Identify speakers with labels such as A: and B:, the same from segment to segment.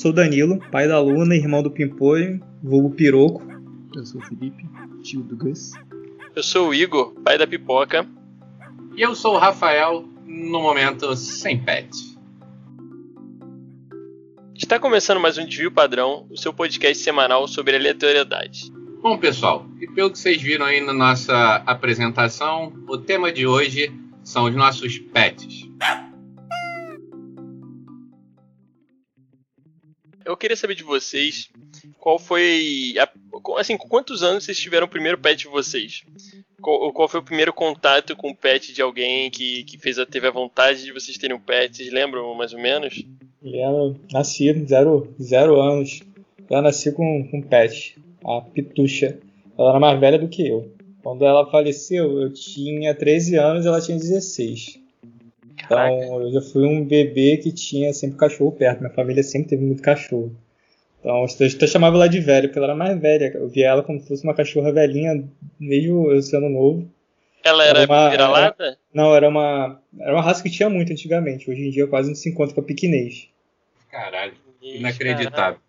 A: sou Danilo, pai da Luna, irmão do Pimpolho, vulgo Piroco.
B: Eu sou o Felipe, tio do Gus.
C: Eu sou o Igor, pai da Pipoca.
D: E eu sou o Rafael, no momento sem pet.
C: Está começando mais um Desvio Padrão, o seu podcast semanal sobre aleatoriedade.
D: Bom, pessoal, e pelo que vocês viram aí na nossa apresentação, o tema de hoje são os nossos pets.
C: Eu queria saber de vocês qual foi. A, assim, quantos anos vocês tiveram o primeiro pet de vocês? Qual, qual, foi o primeiro contato com o pet de alguém que, que fez, teve a vontade de vocês terem um pet? Vocês lembram mais ou menos?
A: Eu nasci zero, zero anos. Eu nasci com, com pet, a Pitucha. Ela era mais velha do que eu. Quando ela faleceu, eu tinha 13 anos e ela tinha 16. Caraca. Então eu já fui um bebê que tinha sempre cachorro perto. Minha família sempre teve muito cachorro. Então eu até chamava ela de velha, porque ela era mais velha. Eu via ela como se fosse uma cachorra velhinha, mesmo eu sendo novo.
C: Ela era, era vira-lata?
A: Não, era uma, era uma raça que tinha muito antigamente. Hoje em dia quase não se encontra com a piquinês.
D: Caralho, inacreditável.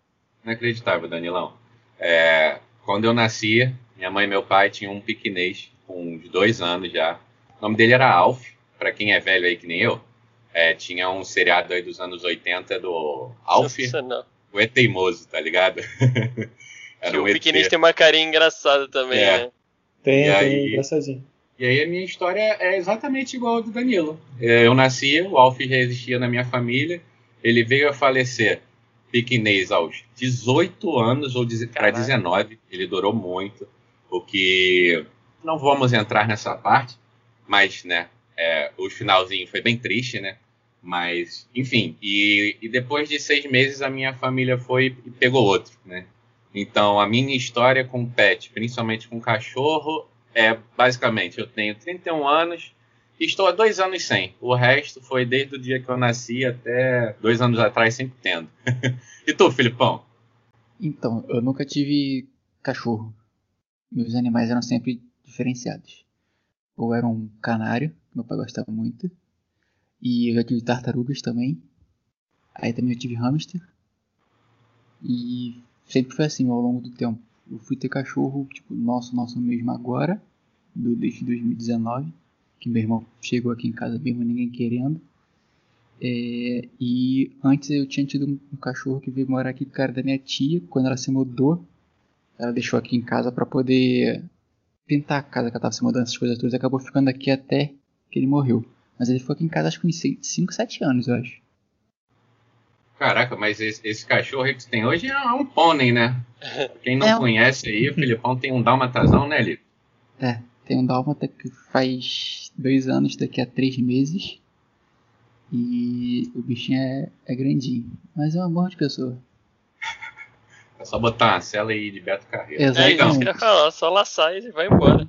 D: Inacreditável, Danilão. É, quando eu nascia, minha mãe e meu pai tinham um piquinês com uns dois anos já. O nome dele era Alf para quem é velho aí que nem eu, é, tinha um seriado aí dos anos 80 do Alf, o E Teimoso, tá ligado?
C: Era um o pequenino tem uma carinha engraçada também, é. né?
A: Tem, e tem, engraçadinho.
D: E aí a minha história é exatamente igual a do Danilo. É, eu nasci, o Alf já existia na minha família, ele veio a falecer piquinês aos 18 anos ou para 19, ele durou muito, o que não vamos entrar nessa parte, mas, né, é, o finalzinho foi bem triste, né? Mas, enfim, e, e, depois de seis meses a minha família foi e pegou outro, né? Então, a minha história com pet, principalmente com cachorro, é basicamente: eu tenho 31 anos e estou há dois anos sem. O resto foi desde o dia que eu nasci até dois anos atrás, sempre tendo. e tu, Filipão?
B: Então, eu nunca tive cachorro. Meus animais eram sempre diferenciados. Ou era um canário, meu pai gostava muito. E eu já tive tartarugas também. Aí também eu tive hamster. E sempre foi assim ao longo do tempo. Eu fui ter cachorro, tipo, nosso, nosso mesmo agora, do, desde 2019. Que meu irmão chegou aqui em casa mesmo, ninguém querendo. É, e antes eu tinha tido um, um, cachorro que veio morar aqui cara da minha tia. Quando ela se mudou, ela deixou aqui em casa para poder pintar a casa que ela tava se mudando, essas coisas todas. Acabou ficando aqui até que ele morreu. Mas ele ficou aqui em casa acho que uns 5, 7 anos, eu acho.
D: Caraca, mas esse, esse cachorro que tu tem hoje é um pônei, né? Quem não é conhece aí, o Filipão tem um dálmatazão, né, Lito?
B: É, tem um dálmata que faz dois anos, daqui a três meses. E o bichinho é, é grandinho. Mas é um amor de pessoa.
D: É só botar uma cela aí de Beto Carreiro.
C: Exatamente. É, isso que eu ia falar, só laçar e vai embora.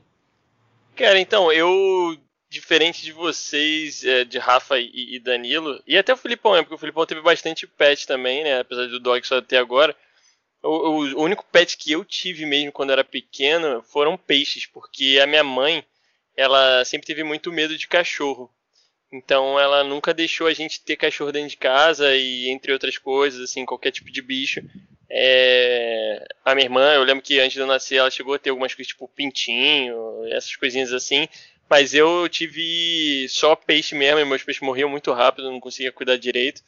C: Cara, então, eu diferente de vocês, é, de Rafa e, e, Danilo, e até o Filipão, né, porque o Filipão teve bastante pet também, né? Apesar do dog só até agora. O, o, único pet que eu tive mesmo quando era pequeno foram peixes, porque a minha mãe, ela sempre teve muito medo de cachorro. Então ela nunca deixou a gente ter cachorro dentro de casa e entre outras coisas, assim, qualquer tipo de bicho. É... A minha irmã, eu lembro que antes de eu nascer, ela chegou a ter algumas coisas tipo pintinho, essas coisinhas assim. Mas eu tive só peixe mesmo, e meus peixes morriam muito rápido, não conseguia cuidar direito.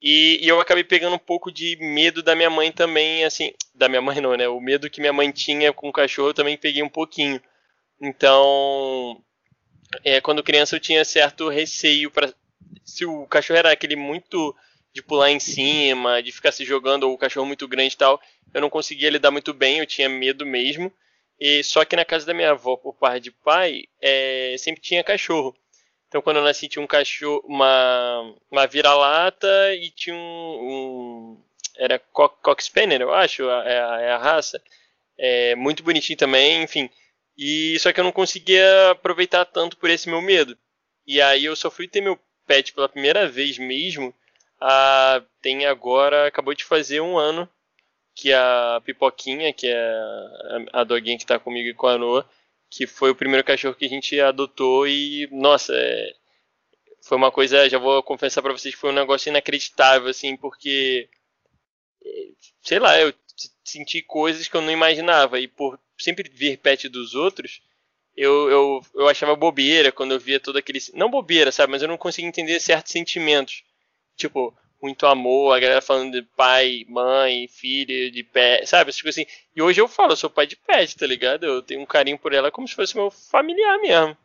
C: E, e, eu acabei pegando um pouco de medo da minha mãe também, assim, da minha mãe não, né? O medo que minha mãe tinha com o cachorro eu também peguei um pouquinho. Então, é, quando criança eu tinha certo receio para se o cachorro era aquele muito de pular em cima, de ficar se jogando, ou o cachorro muito grande e tal, eu não conseguia lidar muito bem, eu tinha medo mesmo. E só que na casa da minha avó, por parte de pai, é, sempre tinha cachorro. Então quando eu nasci tinha um cachorro, uma, uma vira-lata e tinha um, um era Cock Spaniel, eu acho, é a, é a raça. É, muito bonitinho também, enfim. E só que eu não conseguia aproveitar tanto por esse meu medo. E aí eu só fui ter meu pet pela primeira vez mesmo. A, tem agora, acabou de fazer um ano que a Pipoquinha, que é a doguinha que está comigo e com a Noa, que foi o primeiro cachorro que a gente adotou e, nossa, é, foi uma coisa, já vou confessar para vocês foi um negócio inacreditável, assim, porque sei lá, eu senti coisas que eu não imaginava. E por sempre ver pet dos outros, eu, eu, eu achava bobeira quando eu via todo aquele. Não bobeira, sabe? Mas eu não conseguia entender certos sentimentos. Tipo, muito amor, a galera falando de pai, mãe, filho, de pet, sabe? Tipo assim. E hoje eu falo, eu sou pai de pet, tá ligado? Eu tenho um carinho por ela como se fosse meu familiar mesmo.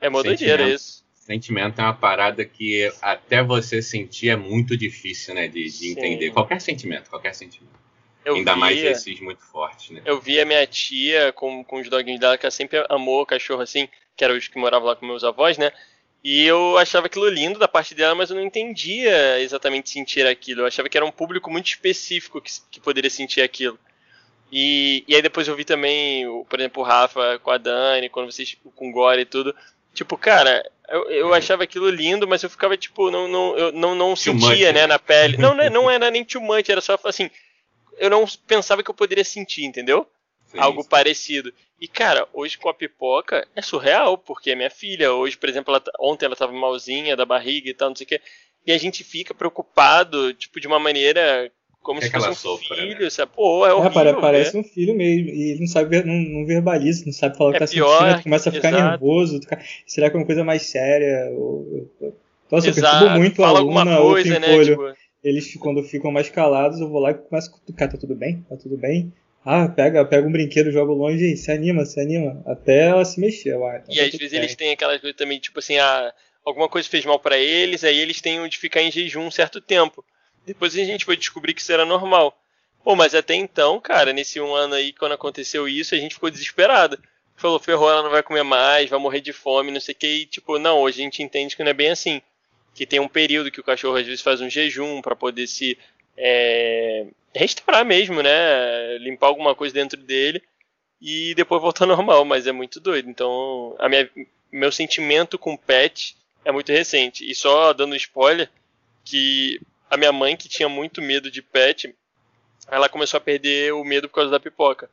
C: É mó doideira isso.
D: Sentimento é uma parada que até você sentir é muito difícil, né? De, de entender. Qualquer sentimento, qualquer sentimento. Eu Ainda via, mais esses muito fortes, né?
C: Eu vi a minha tia com, com os doguinhos dela, que ela sempre amou cachorro assim, que eram os que moravam lá com meus avós, né? E eu achava aquilo lindo da parte dela, mas eu não entendia exatamente sentir aquilo. Eu achava que era um público muito específico que, que poderia sentir aquilo. E, e aí depois eu vi também, por exemplo, o Rafa com a Dani, quando vocês com o Gore e tudo. Tipo, cara, eu, eu achava aquilo lindo, mas eu ficava, tipo, não, não, eu não, não sentia, né, na pele. Não, não, não era nem too much, era só assim, eu não pensava que eu poderia sentir, entendeu? Sim, Algo sim. parecido. E, cara, hoje com a pipoca é surreal, porque a minha filha, hoje, por exemplo, ela, tá, ontem ela tava malzinha da barriga e tal, não sei o quê. E a gente fica preocupado, tipo, de uma maneira como é se fosse um sofra, filho, né? sabe? Pô, é, é horrível,
A: é, parece um filho mesmo. E ele não sabe, não, não verbaliza, não sabe falar o que é tá pior, sentindo, começa a ficar exato. nervoso. Será que é uma coisa mais séria? Nossa, exato. eu perturbo muito Fala a aluna coisa, ou né? Tipo... Eles, quando ficam mais calados, eu vou lá e começo a cutucar, tá tudo bem? Tá tudo bem? Ah, pega, pega um brinquedo, joga longe e se anima, se anima. Até ela se mexer lá.
C: Então e às vezes bem. eles têm aquelas coisas também, tipo assim, ah, alguma coisa fez mal para eles, aí eles têm de ficar em jejum um certo tempo. Depois a gente foi descobrir que isso era normal. Pô, mas até então, cara, nesse um ano aí, quando aconteceu isso, a gente ficou desesperado. Falou, ferrou, ela não vai comer mais, vai morrer de fome, não sei o que. E, tipo, não, hoje a gente entende que não é bem assim. Que tem um período que o cachorro às vezes faz um jejum para poder se é, restaurar mesmo, né? Limpar alguma coisa dentro dele e depois voltar normal, mas é muito doido. Então, a minha, meu sentimento com pet é muito recente. E só dando spoiler, que a minha mãe, que tinha muito medo de pet, ela começou a perder o medo por causa da pipoca.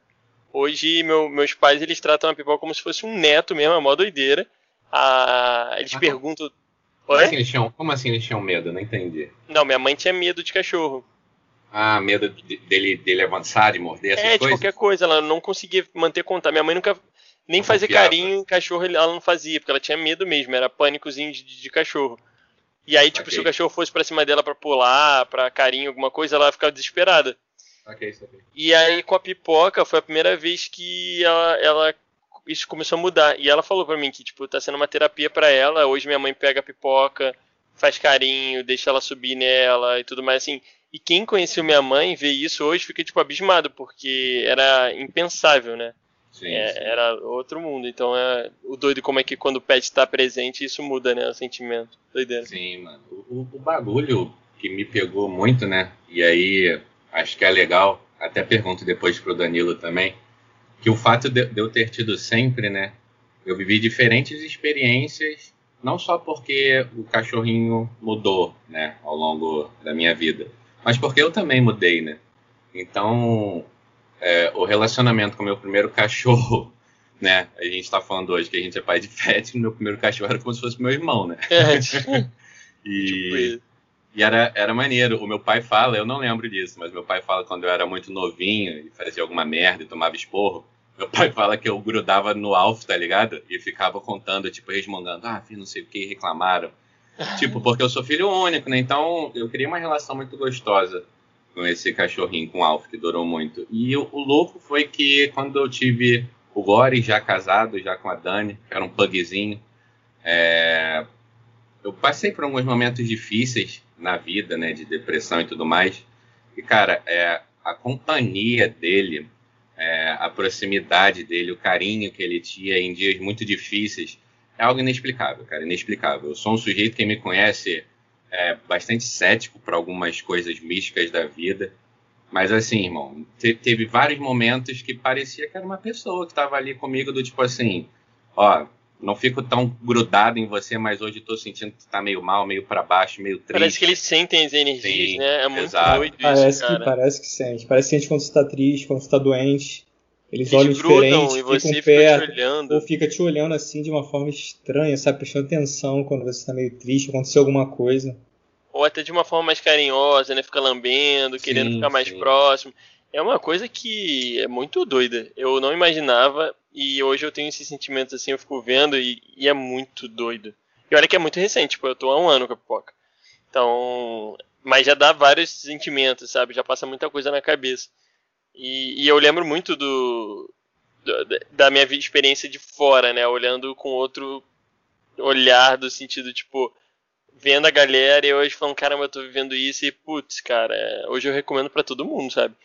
C: Hoje, meu, meus pais, eles tratam a pipoca como se fosse um neto mesmo, é mó doideira. Ah, eles ah, perguntam...
D: Como assim, eles tinham, como assim eles tinham medo? Não entendi.
C: Não, minha mãe tinha medo de cachorro.
D: Ah, medo de, dele, dele avançar, de morder essas
C: é,
D: coisas? É,
C: de qualquer coisa. Ela não conseguia manter contato. Minha mãe nunca... Nem não fazer confiava. carinho em cachorro ela não fazia, porque ela tinha medo mesmo. Era pânicozinho de, de cachorro. E aí, tipo, okay. se o cachorro fosse pra cima dela pra pular, pra carinho, alguma coisa, ela ficava desesperada.
D: Ok, isso aqui.
C: E aí, com a pipoca, foi a primeira vez que ela, ela isso começou a mudar. E ela falou pra mim que, tipo, tá sendo uma terapia para ela. Hoje minha mãe pega a pipoca, faz carinho, deixa ela subir nela e tudo mais assim. E quem conheceu minha mãe vê isso hoje fica, tipo, abismado, porque era impensável, né? Sim, é, sim. Era outro mundo. Então é o doido como é que quando o pet está presente, isso muda, né? O sentimento. Doideira.
D: Sim, mano. O, o, bagulho que me pegou muito, né? E aí acho que é legal, até pergunto depois pro Danilo também, que o fato de, de eu ter tido sempre, né? Eu vivi diferentes experiências, não só porque o cachorrinho mudou, né, ao longo da minha vida, mas porque eu também mudei, né? Então, é, o relacionamento com o meu primeiro cachorro, né? A gente está falando hoje que a gente é pai de pet, meu primeiro cachorro era como se fosse meu irmão, né? É, tipo, e, tipo e era, era maneiro. O meu pai fala, eu não lembro disso, mas meu pai fala quando eu era muito novinho e fazia alguma merda e tomava esporro. Meu pai fala que eu grudava no alvo, tá ligado? E ficava contando, tipo, resmungando, ah, filho, não sei o que, reclamaram. Tipo, porque eu sou filho único, né? Então eu queria uma relação muito gostosa com esse cachorrinho, com o Alf, que durou muito. E o, o, louco foi que quando eu tive o Gore já casado, já com a Dani, que era um pugzinho, é, eu passei por alguns momentos difíceis na vida, né, de depressão e tudo mais. E, cara, é, a companhia dele, é, a proximidade dele, o carinho que ele tinha em dias muito difíceis, é algo inexplicável, cara, inexplicável. Eu sou um sujeito que me conhece é, bastante cético para algumas coisas místicas da vida. Mas assim, irmão, te, teve vários momentos que parecia que era uma pessoa que estava ali comigo do tipo assim, ó, não fico tão grudado em você, mas hoje estou sentindo que tá meio mal, meio para baixo, meio triste.
C: Parece que eles sentem as energias, Sim, né? É muito exato. doido isso,
A: parece
C: cara.
A: Que, parece que sente. Parece que sente quando você tá triste, quando você tá doente. Eles, eles olham diferente, ficam fica perto, olhando. ou fica te olhando assim de uma forma estranha, sabe? Prestando atenção quando você está meio triste, aconteceu alguma coisa.
C: ou até de uma forma mais carinhosa, né? Fica lambendo, querendo
D: Sim,
C: ficar mais
D: sim.
C: próximo. É uma coisa que é muito doida. Eu não imaginava e hoje eu tenho esses sentimentos assim, eu fico vendo e, e é muito doido. E olha que é muito recente, tipo, eu tô há um ano com a pipoca. Então, mas já dá vários sentimentos, sabe? Já passa muita coisa na cabeça. E, e eu lembro muito do, do- da minha experiência de fora, né? Olhando com outro olhar do sentido, tipo, vendo a galera e hoje falando, caramba, eu tô vivendo isso e, putz, cara, é, hoje eu recomendo pra todo mundo, sabe?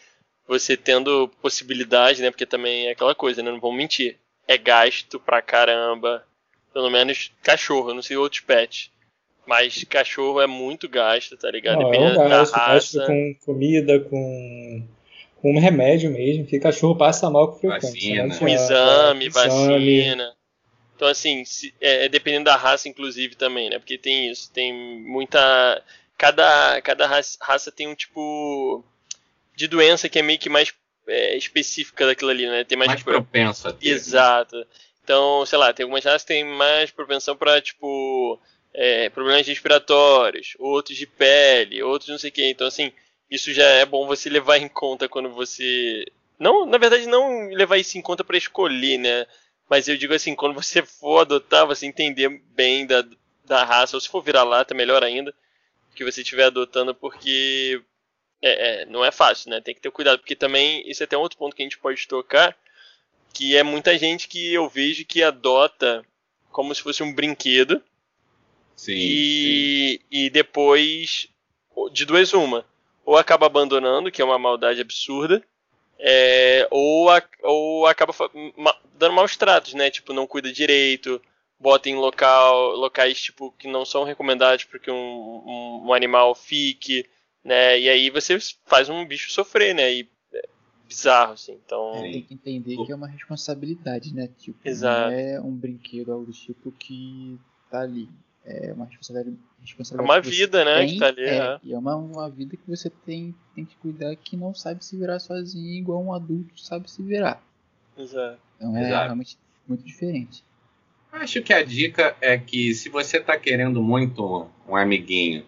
C: Você tendo possibilidade, né? Porque também é aquela coisa, né? Não vamos mentir. É gasto pra caramba. Pelo menos cachorro, eu não sei outros pets. Mas cachorro é muito gasto, tá ligado?
A: Não, é um
C: da
A: gasto, gasto
C: raça.
A: com comida, com, com remédio mesmo, que cachorro passa mal com frequência.
D: Vacina.
A: não
C: com
A: adianta,
C: exame, vacina. Então, assim, se- é, é dependendo da raça, inclusive, também, né? Porque tem isso, tem muita. Cada, cada raça, raça tem um tipo de doença que é meio que mais é, específica daquilo ali, né? Tem mais,
D: Mais
C: tipo,
D: propenso a ter.
C: Exato. Então, sei lá, tem algumas raças que têm mais propensão para, tipo, é, problemas respiratórios, outros de pele, outros não sei o que. Então, assim, isso já é bom você levar em conta quando você. Não, na verdade, não levar isso em conta para escolher, né? Mas eu digo assim, quando você for adotar, você entender bem da, da raça, ou se for virar lata, melhor ainda, que você estiver adotando, porque é, é, não é fácil, né? Tem que ter cuidado, porque também, isso é até um outro ponto que a gente pode tocar, que é muita gente que eu vejo que adota como se fosse um brinquedo
D: Sim, sim.
C: e, e depois, de duas uma, ou acaba abandonando, que é uma maldade absurda, é, ou, a- ou acaba ma- dando maus tratos, né? Tipo, não cuida direito, bota em local, locais tipo, que não são recomendados para que um, um, um animal fique, né? E aí você faz um bicho sofrer, né? E é bizarro, assim. Então,
D: Sim.
B: Tem que entender que é uma responsabilidade, né? Tipo,
C: Exato.
B: não é um brinquedo, algo do tipo que tá ali. É uma responsabilidade.
C: é
B: responsabilidade
C: uma
B: que você
C: vida, né?
B: tem,
C: Que tá ali.
B: é,
C: é.
B: E é uma, uma vida que você tem, tem que cuidar que não sabe se virar sozinho, igual um adulto sabe se virar.
C: Exato.
B: Então é
D: Exato.
B: realmente muito diferente.
D: Acho que a dica é que se você está querendo muito um amiguinho,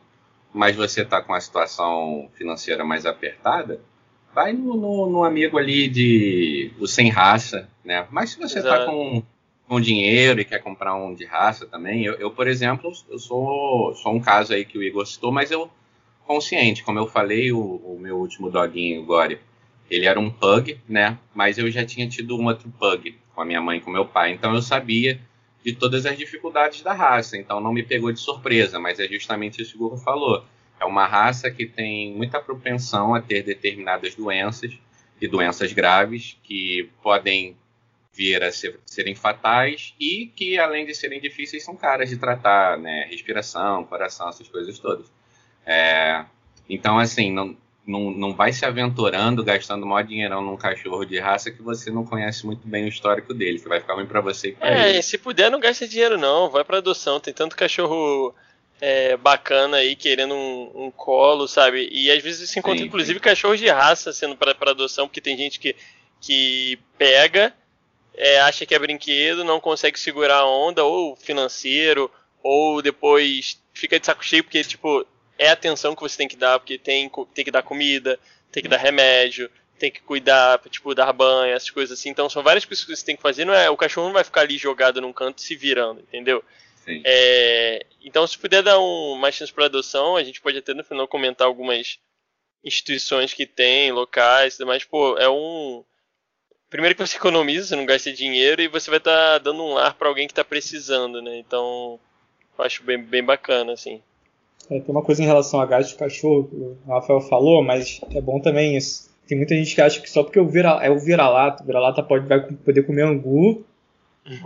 D: mas você está com a situação financeira mais apertada, vai no, no- no amigo ali de o sem raça, né? Mas se você está com, com dinheiro e quer comprar um de raça também, eu, eu, por exemplo, eu sou, sou um caso aí que o Igor citou, mas eu consciente, como eu falei, o, o meu último doguinho, Gore, ele era um pug, né? Mas eu já tinha tido um outro pug com a minha mãe e com meu pai, então eu sabia de todas as dificuldades da raça, então não me pegou de surpresa, mas é justamente isso que o Hugo falou. É uma raça que tem muita propensão a ter determinadas doenças e doenças graves que podem vir a ser- serem fatais e que, além de serem difíceis, são caras de tratar, né? Respiração, coração, essas coisas todas. É, então, assim, não, não, não vai se aventurando, gastando maior dinheirão num cachorro de raça que você não conhece muito bem o histórico dele, que vai ficar ruim pra você e pra
C: É,
D: ele.
C: e se puder, não gasta dinheiro não, vai pra adoção. Tem tanto cachorro é, bacana aí querendo um, um colo, sabe? E às vezes você encontra
D: Sim,
C: inclusive cachorros de raça sendo pra adoção, porque tem gente que, que pega, é, acha que é brinquedo, não consegue segurar a onda, ou financeiro, ou depois fica de saco cheio porque, tipo, é a atenção que você tem que dar, porque tem, tem que dar comida, tem que dar remédio, tem que cuidar, tipo, dar banho, essas coisas assim. Então são várias coisas que você tem que fazer. Não é, o cachorro não vai ficar ali jogado num canto se virando, entendeu?
D: Sim.
C: É, então, se puder dar um, mais chance para adoção, a gente pode até no final comentar algumas instituições que tem, locais, mas pô, é um primeiro que você economiza, você não gasta dinheiro e você vai estar dando um lar para alguém que está precisando, né? Então, eu acho bem, bem bacana assim.
A: É, tem uma coisa em relação a gasto de cachorro, que o Rafael falou, mas é bom também isso. Tem muita gente que acha que só porque o vira, é o vira-lata, o vira-lata pode, vai poder comer angu,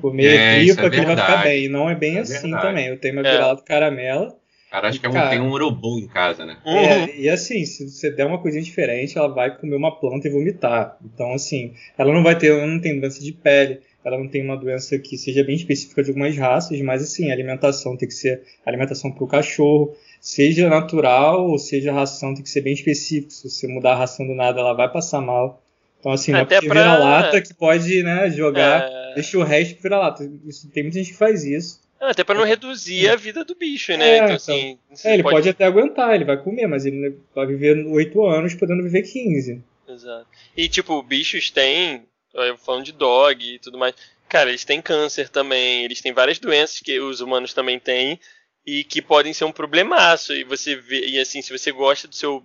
A: comer
D: É,
A: tripa,
D: é
A: que ele vai ficar bem. E não é bem
D: É
A: assim
D: verdade.
A: também. Eu tenho uma
C: É.
A: vira-lata caramela.
D: Cara, acho que é um,
A: Cara.
D: tem um urubu em casa, né?
C: Uhum.
A: É, e assim, se você der uma coisinha diferente, ela vai comer uma planta e vomitar. Então, assim, ela não vai ter, ela não tem doença de pele, ela não tem uma doença que seja bem específica de algumas raças, mas assim, a alimentação tem que ser alimentação para o cachorro, seja natural ou seja ração, tem que ser bem específico. Se você mudar a ração do nada, ela vai passar mal. Então, assim, não é porque
C: pra-
A: vira lata que pode, né, jogar,
C: É,
A: deixa o resto vira lata. Isso, tem muita gente que faz isso.
C: Até pra não reduzir a vida do bicho, né?
A: É,
C: então,
A: então.
C: assim.
A: É, ele pode... até aguentar, ele vai comer, mas ele vai viver 8 anos, podendo viver 15.
C: Exato. E, tipo, bichos têm. Eu falando de dog e tudo mais. Cara, eles têm câncer também, eles têm várias doenças que os humanos também têm e que podem ser um problemaço. E você vê, e assim, se você gosta do seu,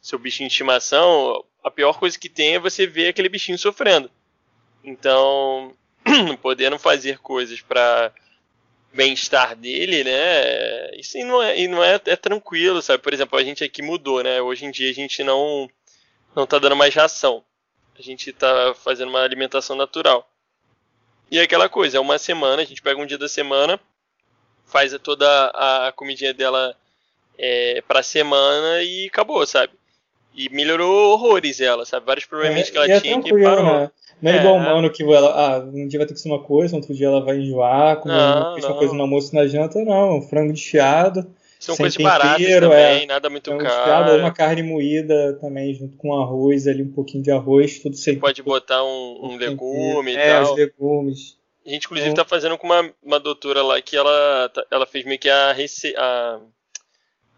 C: seu bichinho de estimação, a pior coisa que tem é você ver aquele bichinho sofrendo. Então, podendo fazer coisas para bem-estar dele, né? Isso não é, e não é, é tranquilo, sabe? Por exemplo, a gente aqui mudou, né? Hoje em dia a gente não não tá dando mais ração. A gente tá fazendo uma alimentação natural. E é aquela coisa, é uma semana, a gente pega um dia da semana, faz toda a comidinha dela é, pra semana e acabou, sabe? E melhorou horrores ela, sabe? Vários problemas
A: É,
C: que ela
A: é
C: tinha que parou.
A: né? Não é,
C: É.
A: igual humano que ela, ah, um dia vai ter que ser uma coisa, outro dia ela vai enjoar, comer
C: Não,
A: uma coisa no almoço na janta, não. Frango desfiado,
C: São
A: sem
C: coisas baratas
A: tempero,
C: também,
A: é.
C: nada muito
A: frango desfiado, ou uma
C: caro.
A: carne moída também, junto com arroz ali, um pouquinho de arroz, tudo sem
C: Pode botar um, um legume e
A: É,
C: tal.
A: os legumes.
C: A gente, inclusive,
A: Então-
C: tá fazendo com uma, uma doutora lá que ela, tá- ela fez meio que a, rece... a.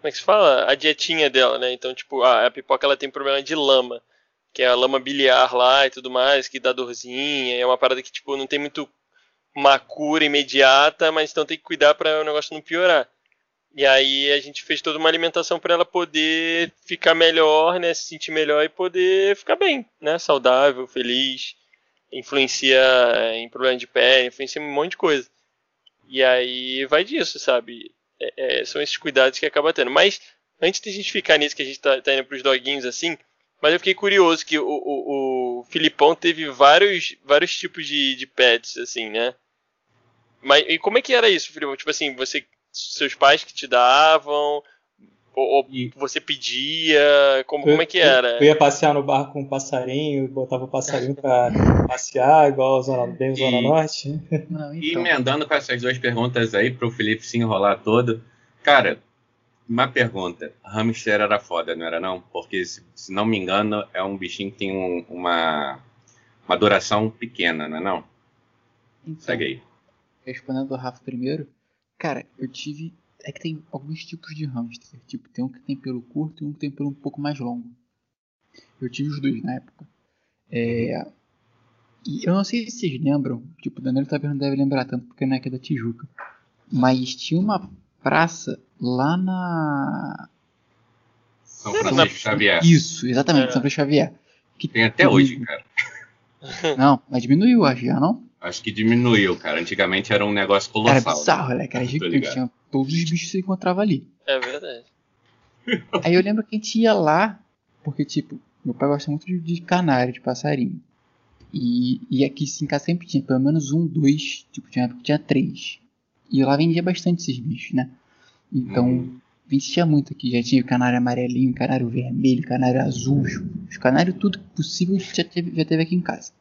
C: Como é que se fala? A dietinha dela, né? Então, tipo, a, a pipoca ela tem problema de lama, que é a lama biliar lá e tudo mais, que dá dorzinha. É uma parada que, tipo, não tem muito uma cura imediata, mas então tem que cuidar para o negócio não piorar. E aí a gente fez toda uma alimentação para ela poder ficar melhor, né? Se sentir melhor e poder ficar bem, né? Saudável, feliz influencia em problema de pele, influencia em um monte de coisa. E aí vai disso, sabe? É- é, são esses cuidados que acaba tendo. Mas antes de a gente ficar nisso que a gente tá, tá indo pros doguinhos assim, mas eu fiquei curioso que o, o, o Filipão teve vários, vários tipos de, de pets, assim, né? Mas e como é que era isso, Filipão? Tipo assim, você, seus pais que te davam, ou, ou
D: E-
C: você pedia, como, como é que era?
A: Eu ia passear no bar com um passarinho, botava o passarinho pra passear, igual a zona, bem Zona
D: E-
A: Norte.
B: Não,
D: E
B: então.
D: emendando com essas duas perguntas aí, pro Felipe se enrolar todo. Cara, uma pergunta. Hamster era foda, não era não? Porque, se, se não me engano, é um bichinho que tem um- uma, uma duração pequena, não é não?
B: então,
D: Segue aí.
B: Respondendo ao Rafa primeiro, cara, eu tive. É que tem alguns tipos de hamster. Tipo, tem um que tem pelo curto e um que tem pelo um pouco mais longo. Eu tive os dois na época. É. E eu não sei se vocês lembram, tipo, o Danilo também não deve lembrar tanto porque não é aqui da Tijuca. Mas tinha uma praça lá na.
D: São
C: Era
D: Francisco Xavier.
B: Isso, exatamente,
C: É.
B: São Francisco Xavier. Que
D: Tem até hoje, cara.
B: Não, mas diminuiu, acho já, não?
D: Acho que diminuiu, cara. Antigamente era um negócio
B: Era
D: colossal.
B: bizarro, né? Era
D: Tô
B: gigante, tinha todos os bichos que você encontrava ali.
C: É verdade.
B: Aí eu lembro que a gente ia lá, porque, tipo, meu pai gosta muito de, de canário, de passarinho. E, e aqui em casa sempre tinha pelo menos um, dois, tipo, tinha, tinha três. E lá vendia bastante esses bichos, né? Então,
D: Uhum.
B: vendia muito aqui. Já tinha canário amarelinho, canário vermelho, canário azul. Os, os canários, tudo possível, já teve, já teve aqui em casa.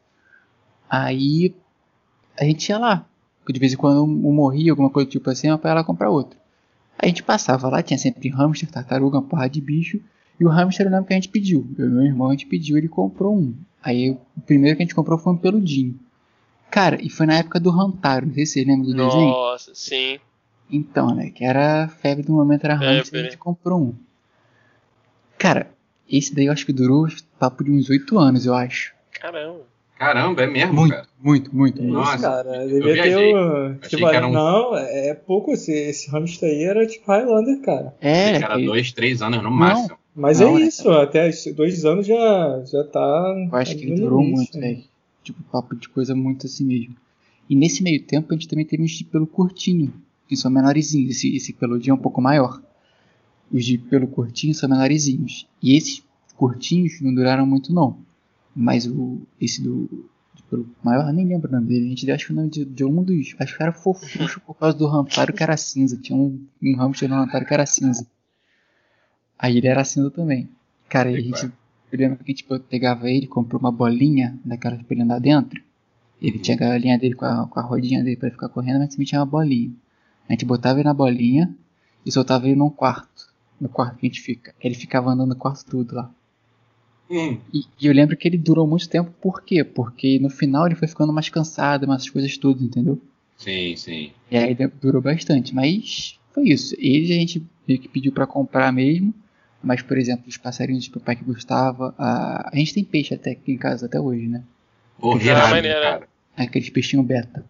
B: Aí, a gente ia lá. De vez em quando um morria, alguma coisa tipo assim, ia lá comprar outro. A gente passava lá, tinha sempre hamster, tartaruga, uma porra de bicho. E o hamster eu lembro que a gente pediu. Eu e meu irmão a gente pediu, ele comprou um. Aí o primeiro que a gente comprou foi um peludinho. Cara, e foi na época do Rantaro, não sei se você lembra do desenho.
C: Nossa, sim.
B: Então, né, que era a febre do momento, era hamster, a gente comprou um. Cara, esse daí eu acho que durou papo de uns 8 anos, eu acho.
C: Caramba.
D: Caramba, é mesmo,
B: Muito,
D: cara.
B: muito, muito, muito.
D: Nossa,
A: cara,
D: eu
A: devia ter o.
D: Achei
A: Tipo,
D: que era um-
A: Não, é pouco. Esse, esse hamster aí era tipo Highlander, cara.
B: É,
D: Era
B: que-
D: dois, três anos no máximo.
A: Mas
B: Não,
A: é
B: né,
A: isso, até os dois anos já, já tá.
B: Eu acho que ele durou muito,
A: né?
B: Tipo, papo de coisa muito assim mesmo. E nesse meio tempo a gente também teve uns de pelo curtinho, que são menorzinhos. Esse, esse peludinho é um pouco maior. Os de pelo curtinho são menorzinhos. E esses curtinhos não duraram muito não. Mas o esse do de pelo maior, nem lembro o nome dele. A gente deu acho que o nome de, de um dos. Acho que era fofucho por causa do rampário que era cinza. Tinha um, um hamster no rampário que era cinza. Aí ele era cinza também. Cara, e a gente eu lembro que tipo, eu pegava ele, comprou uma bolinha daquelas pra ele andar dentro. Ele tinha a galinha dele com a, com a rodinha dele pra ele ficar correndo, mas também tinha uma bolinha. A gente botava ele na bolinha e soltava ele num quarto. No quarto que a gente fica. Ele ficava andando no quarto tudo lá.
D: Hum,
B: E, e eu lembro que ele durou muito tempo, por quê? Porque no final ele foi ficando mais cansado, mais coisas todas, entendeu?
D: Sim, sim.
B: E aí durou bastante, mas foi isso. Ele a gente meio que pediu pra comprar mesmo, mas por exemplo, os passarinhos que o pai que gostava, a... a gente tem peixe até aqui em casa até hoje, né?
D: Pô,
B: Ah,
D: irado,
C: maneiro.
D: cara.
B: Aqueles peixinhos beta.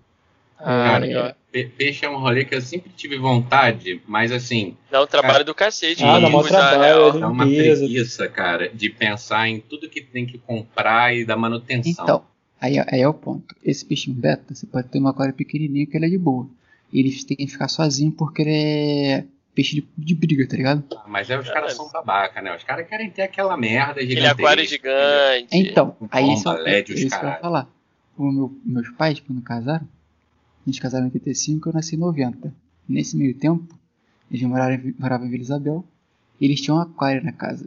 C: Ah,
D: Cara,
C: legal.
D: Peixe é um rolê que eu sempre tive vontade, mas assim,
C: Dá um trabalho do cacete.
A: Ah, dá
C: a
A: trabalho, ele-
D: dá uma preguiça, cara, de pensar em tudo que tem que comprar e da manutenção.
B: Então, aí, é- aí é o ponto. Esse peixinho beta, você pode ter um aquário pequenininho que ele é de boa. Eles têm que ficar sozinho porque ele é peixe de, de briga, tá ligado?
D: Ah, Mas aí os
C: Caralho.
D: caras são babaca, né? Os caras querem ter aquela merda
C: Aquele
D: gigantesca.
C: aquário gigante.
B: Então, aí isso,
D: bomba,
B: é,
D: LED,
B: é
D: os
B: isso que eu ia falar. O meu- meus pais, quando casaram, a gente casaram em 85 eu nasci em 90. Nesse meio tempo, eles moraram, em moravam em Vila Isabel e eles tinham um aquário na casa.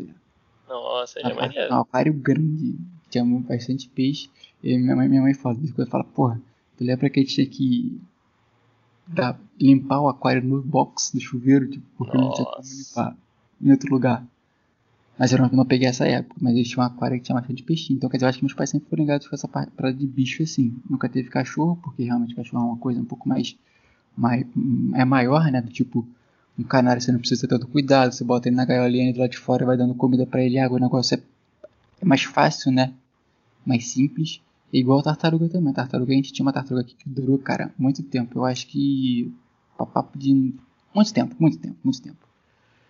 C: Nossa, ele é
B: Um
C: maneiro.
B: aquário grande, tinha bastante peixe. E minha mãe, minha mãe fala, quando fala, porra, tu lembra que a gente tinha que dar- limpar o aquário no box do chuveiro, tipo, porque não tinha como
C: Nossa.
B: limpar em outro lugar. Mas eu não, não peguei essa época, mas eles tinham um aquário que tinha bastante peixinho. Então quer dizer, eu acho que meus pais sempre foram ligados com essa par- parada de bicho assim. Nunca teve cachorro, porque realmente cachorro é uma coisa um pouco mais. mais é maior, né? Do tipo, um canário você não precisa ter tanto cuidado, você bota ele na gaiolinha do lado de fora e vai dando comida pra ele, água, o negócio é, é mais fácil, né? Mais simples. É igual a tartaruga também. A tartaruga, a gente tinha uma tartaruga aqui que durou, cara, muito tempo. Eu acho que. pa- Papo de. Muito tempo, muito tempo, muito tempo.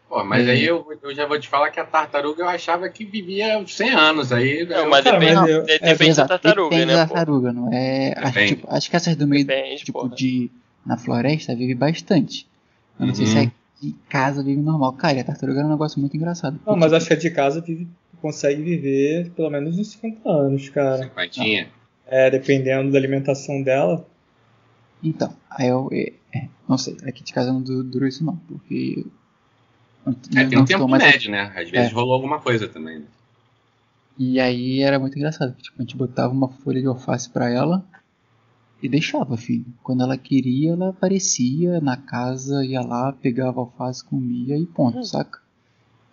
D: Pô, mas
B: É.
D: aí eu, eu já vou te falar que a tartaruga eu achava que vivia 100 anos. Aí
C: Não,
D: eu-
C: mas
A: Cara,
C: depende,
A: mas eu-
C: de-
A: é,
C: depende da tartaruga,
B: depende
C: né,
B: da
C: pô?
B: tartaruga, não é? Acho,
D: Depende.
B: tipo, acho que essas do meio,
C: Depende,
B: tipo,
C: porra.
B: de. Na floresta vive bastante. Eu não sei
D: Uhum.
B: se é em casa vive normal. Cara, e a tartaruga é um negócio muito engraçado.
A: Não,
B: porque,
A: mas acho que a de casa vive- consegue viver pelo menos uns 50 anos, cara.
D: Cinquentinha.
A: É, dependendo da alimentação dela.
B: Então, aí eu. é, é, não sei, aqui de casa não du- durou isso não, porque. Não,
D: É, tem
B: não
D: um tempo
B: mais
D: médio, né? Às vezes
B: É.
D: rolou alguma coisa também. né?
B: E aí era muito engraçado, que, tipo, a gente botava uma folha de alface pra ela e deixava, filho. Quando ela queria, ela aparecia na casa, ia lá, pegava alface, comia e ponto,
C: Hum.
B: saca?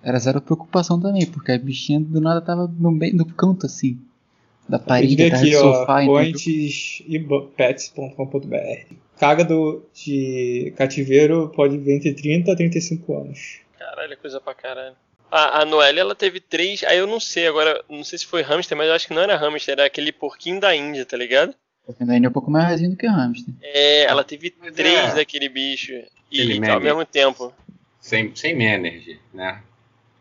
B: Era zero preocupação também, porque a bichinha do nada tava no meio no canto assim. Da parede,
A: aqui,
B: do
A: ó,
B: sofá, entendeu?
A: pointespets.com.br. Caga do, de cativeiro pode viver entre 30 a 35 anos.
C: Caralho, é coisa pra caralho. A, a Noelle, ela teve três. Aí eu não sei agora, não sei se foi hamster, mas eu acho que não era hamster, era aquele porquinho da Índia, tá ligado?
B: Porque ainda é um pouco mais rasinho do que hamster.
C: É, ela teve
D: Mas
C: três
D: é.
C: daquele bicho. E,
D: Aquele
C: e
D: meme.
C: ao mesmo tempo.
D: Sem, sem energy, né?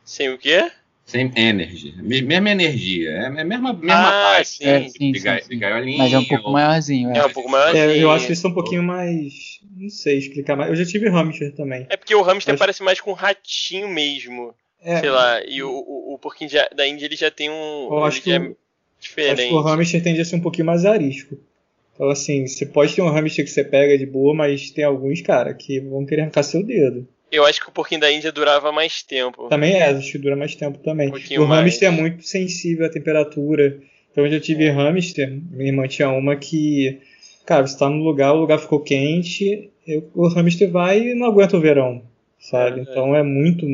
C: Sem o quê?
D: Sem energy. Me- Mesma energia. É a mesma, mesma
C: Ah,
D: parte.
C: sim.
B: É, sim,
D: de,
B: sim,
D: ga-
B: sim. Mas é um pouco
D: ou-
B: maiorzinho, é.
C: É um pouco maior.
A: É, eu acho que são um pouquinho mais. Não sei explicar mais. Eu já tive hamster também.
C: É porque o hamster
A: Acho-
C: parece mais com um ratinho mesmo.
A: É,
C: Sei lá, e o, o, o porquinho de- da Índia ele já tem um.
A: Eu acho que
C: é
A: o-
C: diferente.
A: Acho que o hamster tende a ser um pouquinho mais arisco. Então, assim, você pode ter um hamster que você pega de boa, mas tem alguns, cara, que vão querer arrancar seu dedo.
C: Eu acho que o porquinho da Índia durava mais tempo.
A: Também é, acho que dura mais tempo também.
C: Um
A: o hamster
C: mais.
A: é muito sensível à temperatura. Então, eu tive hamster, minha irmã tinha uma que, cara, você tá num lugar, o lugar ficou quente, eu- o hamster vai e não aguenta o verão, sabe?
C: É, é.
A: Então é muito.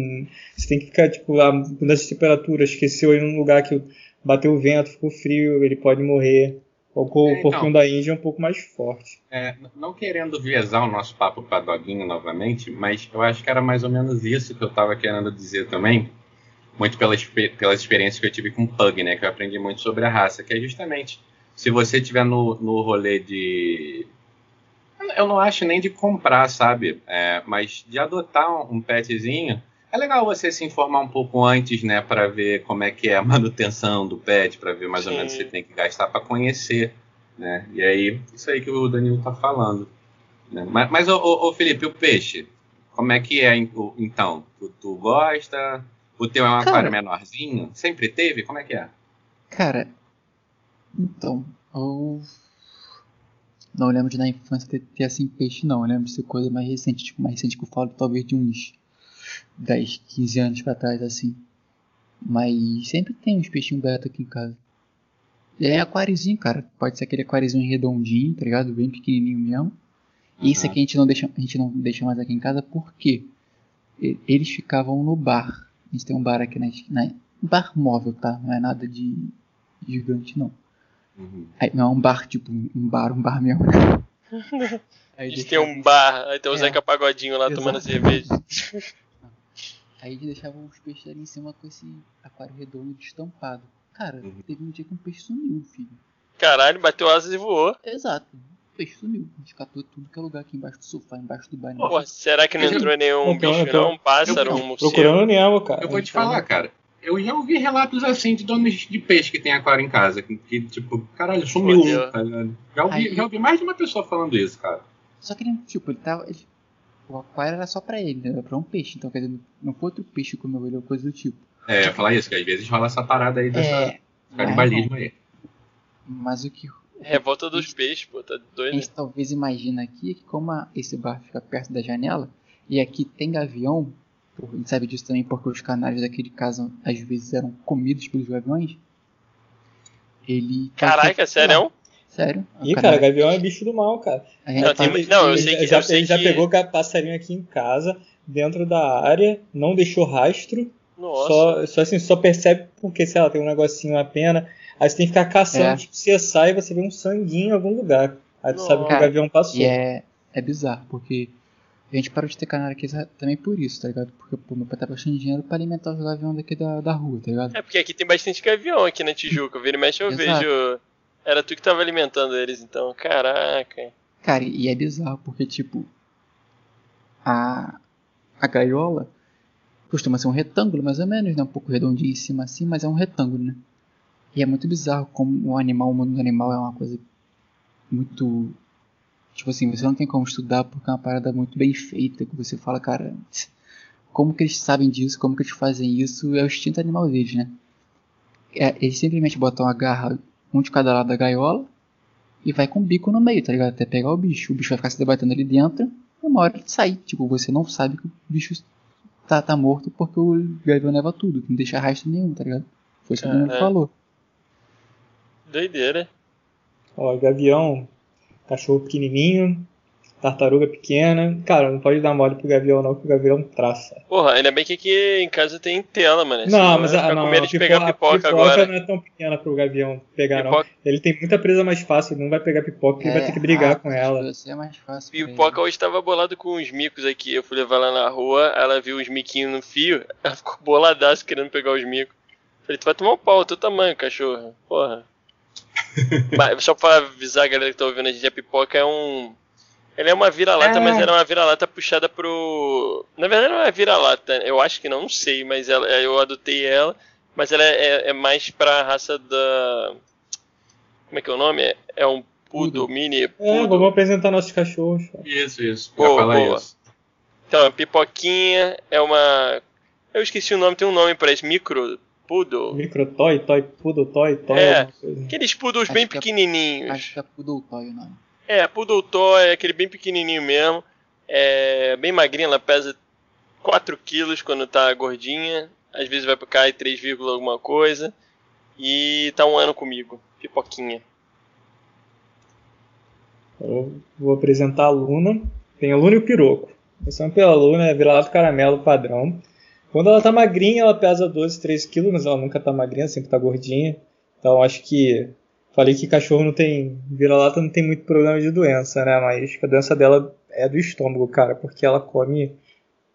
A: Você tem que ficar, tipo, lá, mudando as temperaturas, esqueceu em um lugar que bateu o vento, ficou frio, ele pode morrer. O co-
D: É, então.
A: da Índia é um pouco mais forte.
D: É, não querendo viesar o nosso papo para doguinho novamente, mas eu acho que era mais ou menos isso que eu estava querendo dizer também, muito expe- pelas experiências que eu tive com Pug, né? Que eu aprendi muito sobre a raça, que é justamente se você tiver no, no rolê de. Eu não acho nem de comprar, sabe? É, mas de adotar um petzinho. É legal você se informar um pouco antes, né, para ver como é que é a manutenção do pet, para ver mais ou
C: Sim.
D: menos o que você tem que gastar para conhecer, né? E aí, isso aí que o Danilo tá falando. né? Mas, mas ô, ô, Felipe, o peixe, como é que é então? Tu, tu gosta? O teu é um
B: Cara.
D: aquário menorzinho? Sempre teve? Como é que é?
B: Cara, então, eu não lembro de na infância ter, ter assim peixe, não. Eu lembro de ser coisa mais recente, tipo, mais recente que eu falo, talvez de uns 10, 15 anos pra trás, assim. Mas sempre tem uns peixinhos beta aqui em casa. É aquáriozinho, cara. Pode ser aquele aquáriozinho redondinho, tá ligado? Bem pequenininho mesmo. E isso aqui a gente não deixa, a gente não deixa mais aqui em casa porque eles ficavam no bar. A gente tem um bar aqui na esquina. Bar móvel, tá? Não é nada de gigante, não.
D: Uhum.
B: Aí, não é um bar, tipo, um bar, um bar mesmo. Aí
C: Eles
B: deixava-
C: têm um bar, aí tem o
B: É.
C: Zeca Pagodinho lá tomando cerveja.
B: Aí eles deixavam os peixes ali em cima com esse aquário redondo estampado. Cara,
D: Uhum.
B: teve um dia que um peixe sumiu, filho.
C: Caralho, bateu asas e voou.
B: Exato. O peixe sumiu. A gente catou tudo que é lugar aqui embaixo do sofá, embaixo do banho.
C: Pô, será que não entrou nenhum
A: tô-
C: bicho
A: tô-
C: não? Um pássaro,
D: eu-
C: um morcego?
A: Procurando o Nemo, cara.
D: Eu vou te falar, cara. Eu já ouvi relatos assim de donos de peixe que tem aquário em casa. Que, que, tipo, caralho, sumiu um, tá ligado? Já ouvi,
B: Aí-
D: já ouvi mais de uma pessoa falando isso, cara.
B: Só que ele, tipo, ele tava. ele- O aquário era só pra ele, né? Era pra um peixe. Então, quer dizer, não foi outro peixe que comeu ele ou coisa do tipo.
D: É, eu ia falar isso, que às vezes rola essa parada aí dessa
B: É.
D: canibalismo aí.
B: Mas o que
C: Revolta dos peixes, pô, tá
B: a
C: doido.
B: gente talvez imagina aqui é que como a- esse bar fica perto da janela e aqui tem gavião, a gente sabe disso também porque os canários daquele caso às vezes eram comidos pelos gaviões. Ele.
C: Caraca, sério?
B: Sério? O
A: Ih, cara,
B: canário-
A: gavião é bicho do mal, cara.
B: a gente
C: Não,
B: tá-
C: tem- não, eu
A: Ele
C: sei que-
A: já,
C: eu sei
A: ele já
C: que-
A: pegou passarinho aqui em casa, dentro da área, não deixou rastro,
C: Nossa.
A: só, só assim, só percebe porque, sei lá, tem um negocinho, uma pena. Aí você tem que ficar caçando,
B: É.
A: tipo, você sai e você vê um sanguinho em algum lugar. Aí tu sabe que o gavião passou.
B: E é, é bizarro, porque a gente parou de ter canário aqui também por isso, tá ligado? Porque pô, meu pai tá gastando dinheiro pra alimentar os gaviões daqui da, da rua, tá ligado?
C: É porque aqui tem bastante gavião aqui na Tijuca. Vira e mexe eu
B: Exato.
C: vejo. Era tu que tava alimentando eles, então. Caraca.
B: Cara, e é bizarro porque, tipo, a, a gaiola costuma ser um retângulo, mais ou menos, né? Um pouco redondinho em cima assim, mas é um retângulo, né? E é muito bizarro como o animal, o mundo do animal é uma coisa muito. Tipo assim, você não tem como estudar porque é uma parada muito bem feita, que você fala, cara, como que eles sabem disso, como que eles fazem isso, é o instinto animal deles, né? É, eles simplesmente botam a garra um de cada lado da gaiola e vai com o bico no meio, tá ligado? Até pegar o bicho. O bicho vai ficar se debatendo ali dentro e uma hora ele sai. Tipo, você não sabe que o bicho tá, tá morto porque o gavião leva tudo, não deixa rastro nenhum, tá ligado? Foi isso que o Bruno
C: É.
B: falou.
C: Doideira.
A: Ó, gavião, cachorro pequenininho, tartaruga pequena. Cara, não pode dar mole pro gavião não, que o gavião traça.
C: Porra, ainda bem que aqui em casa tem tela, mano.
A: Não, mas a,
C: ficar
A: não,
C: com medo
A: a
C: de pegar
A: pipoca,
C: pipoca,
A: a pipoca
C: agora.
A: não é tão pequena pro gavião pegar, não.
C: Pipoca,
A: Ele tem muita presa mais fácil, ele não vai pegar pipoca, porque ele vai ter que brigar
B: rápido,
A: com ela.
B: É mais fácil.
C: pipoca hoje tava bolado com uns micos aqui. Eu fui levar lá na rua, ela viu os miquinhos no fio, ela ficou boladaço querendo pegar os micos. Falei, tu vai tomar um pau, é teu tamanho, cachorro. Porra. Mas, só pra avisar a galera que tá ouvindo a gente, a pipoca é um. Ela é uma vira-lata,
A: É.
C: mas ela é uma vira-lata puxada pro. Na verdade não é vira-lata, eu acho que não, não sei, mas ela, eu adotei ela, mas ela é, é mais pra raça da. Como é que é o nome? É, é um poodle,
B: Poodle.
C: mini
A: É,
C: poodle.
A: vamos apresentar nossos cachorros.
D: Isso, isso.
C: Boa,
D: Já fala
C: boa.
D: isso.
C: Então, a pipoquinha é uma. Eu esqueci o nome, tem um nome pra isso, micro poodle.
A: Microtoy, toy, poodle, toy, toy,
C: É. Aqueles poodles
B: Acho
C: bem
B: que é-
C: pequenininhos.
B: Acho que é Poodle Toy o nome.
C: É, Poodle Toy, aquele bem pequenininho mesmo. É bem magrinha, ela pesa 4 quilos quando tá gordinha. Às vezes vai pra cá e 3, vírgula alguma coisa. E tá um ano comigo, pipoquinha.
A: Eu vou apresentar a Luna. Tem a Luna e o Piroco. Começando pela Luna, é vira-lata caramelo padrão. Quando ela tá magrinha, ela pesa 12, 13 quilos, mas ela nunca tá magrinha, sempre tá gordinha. Então acho que. Falei que cachorro não tem. Vira-lata não tem muito problema de doença, né? Mas a doença dela é do estômago, cara, porque ela come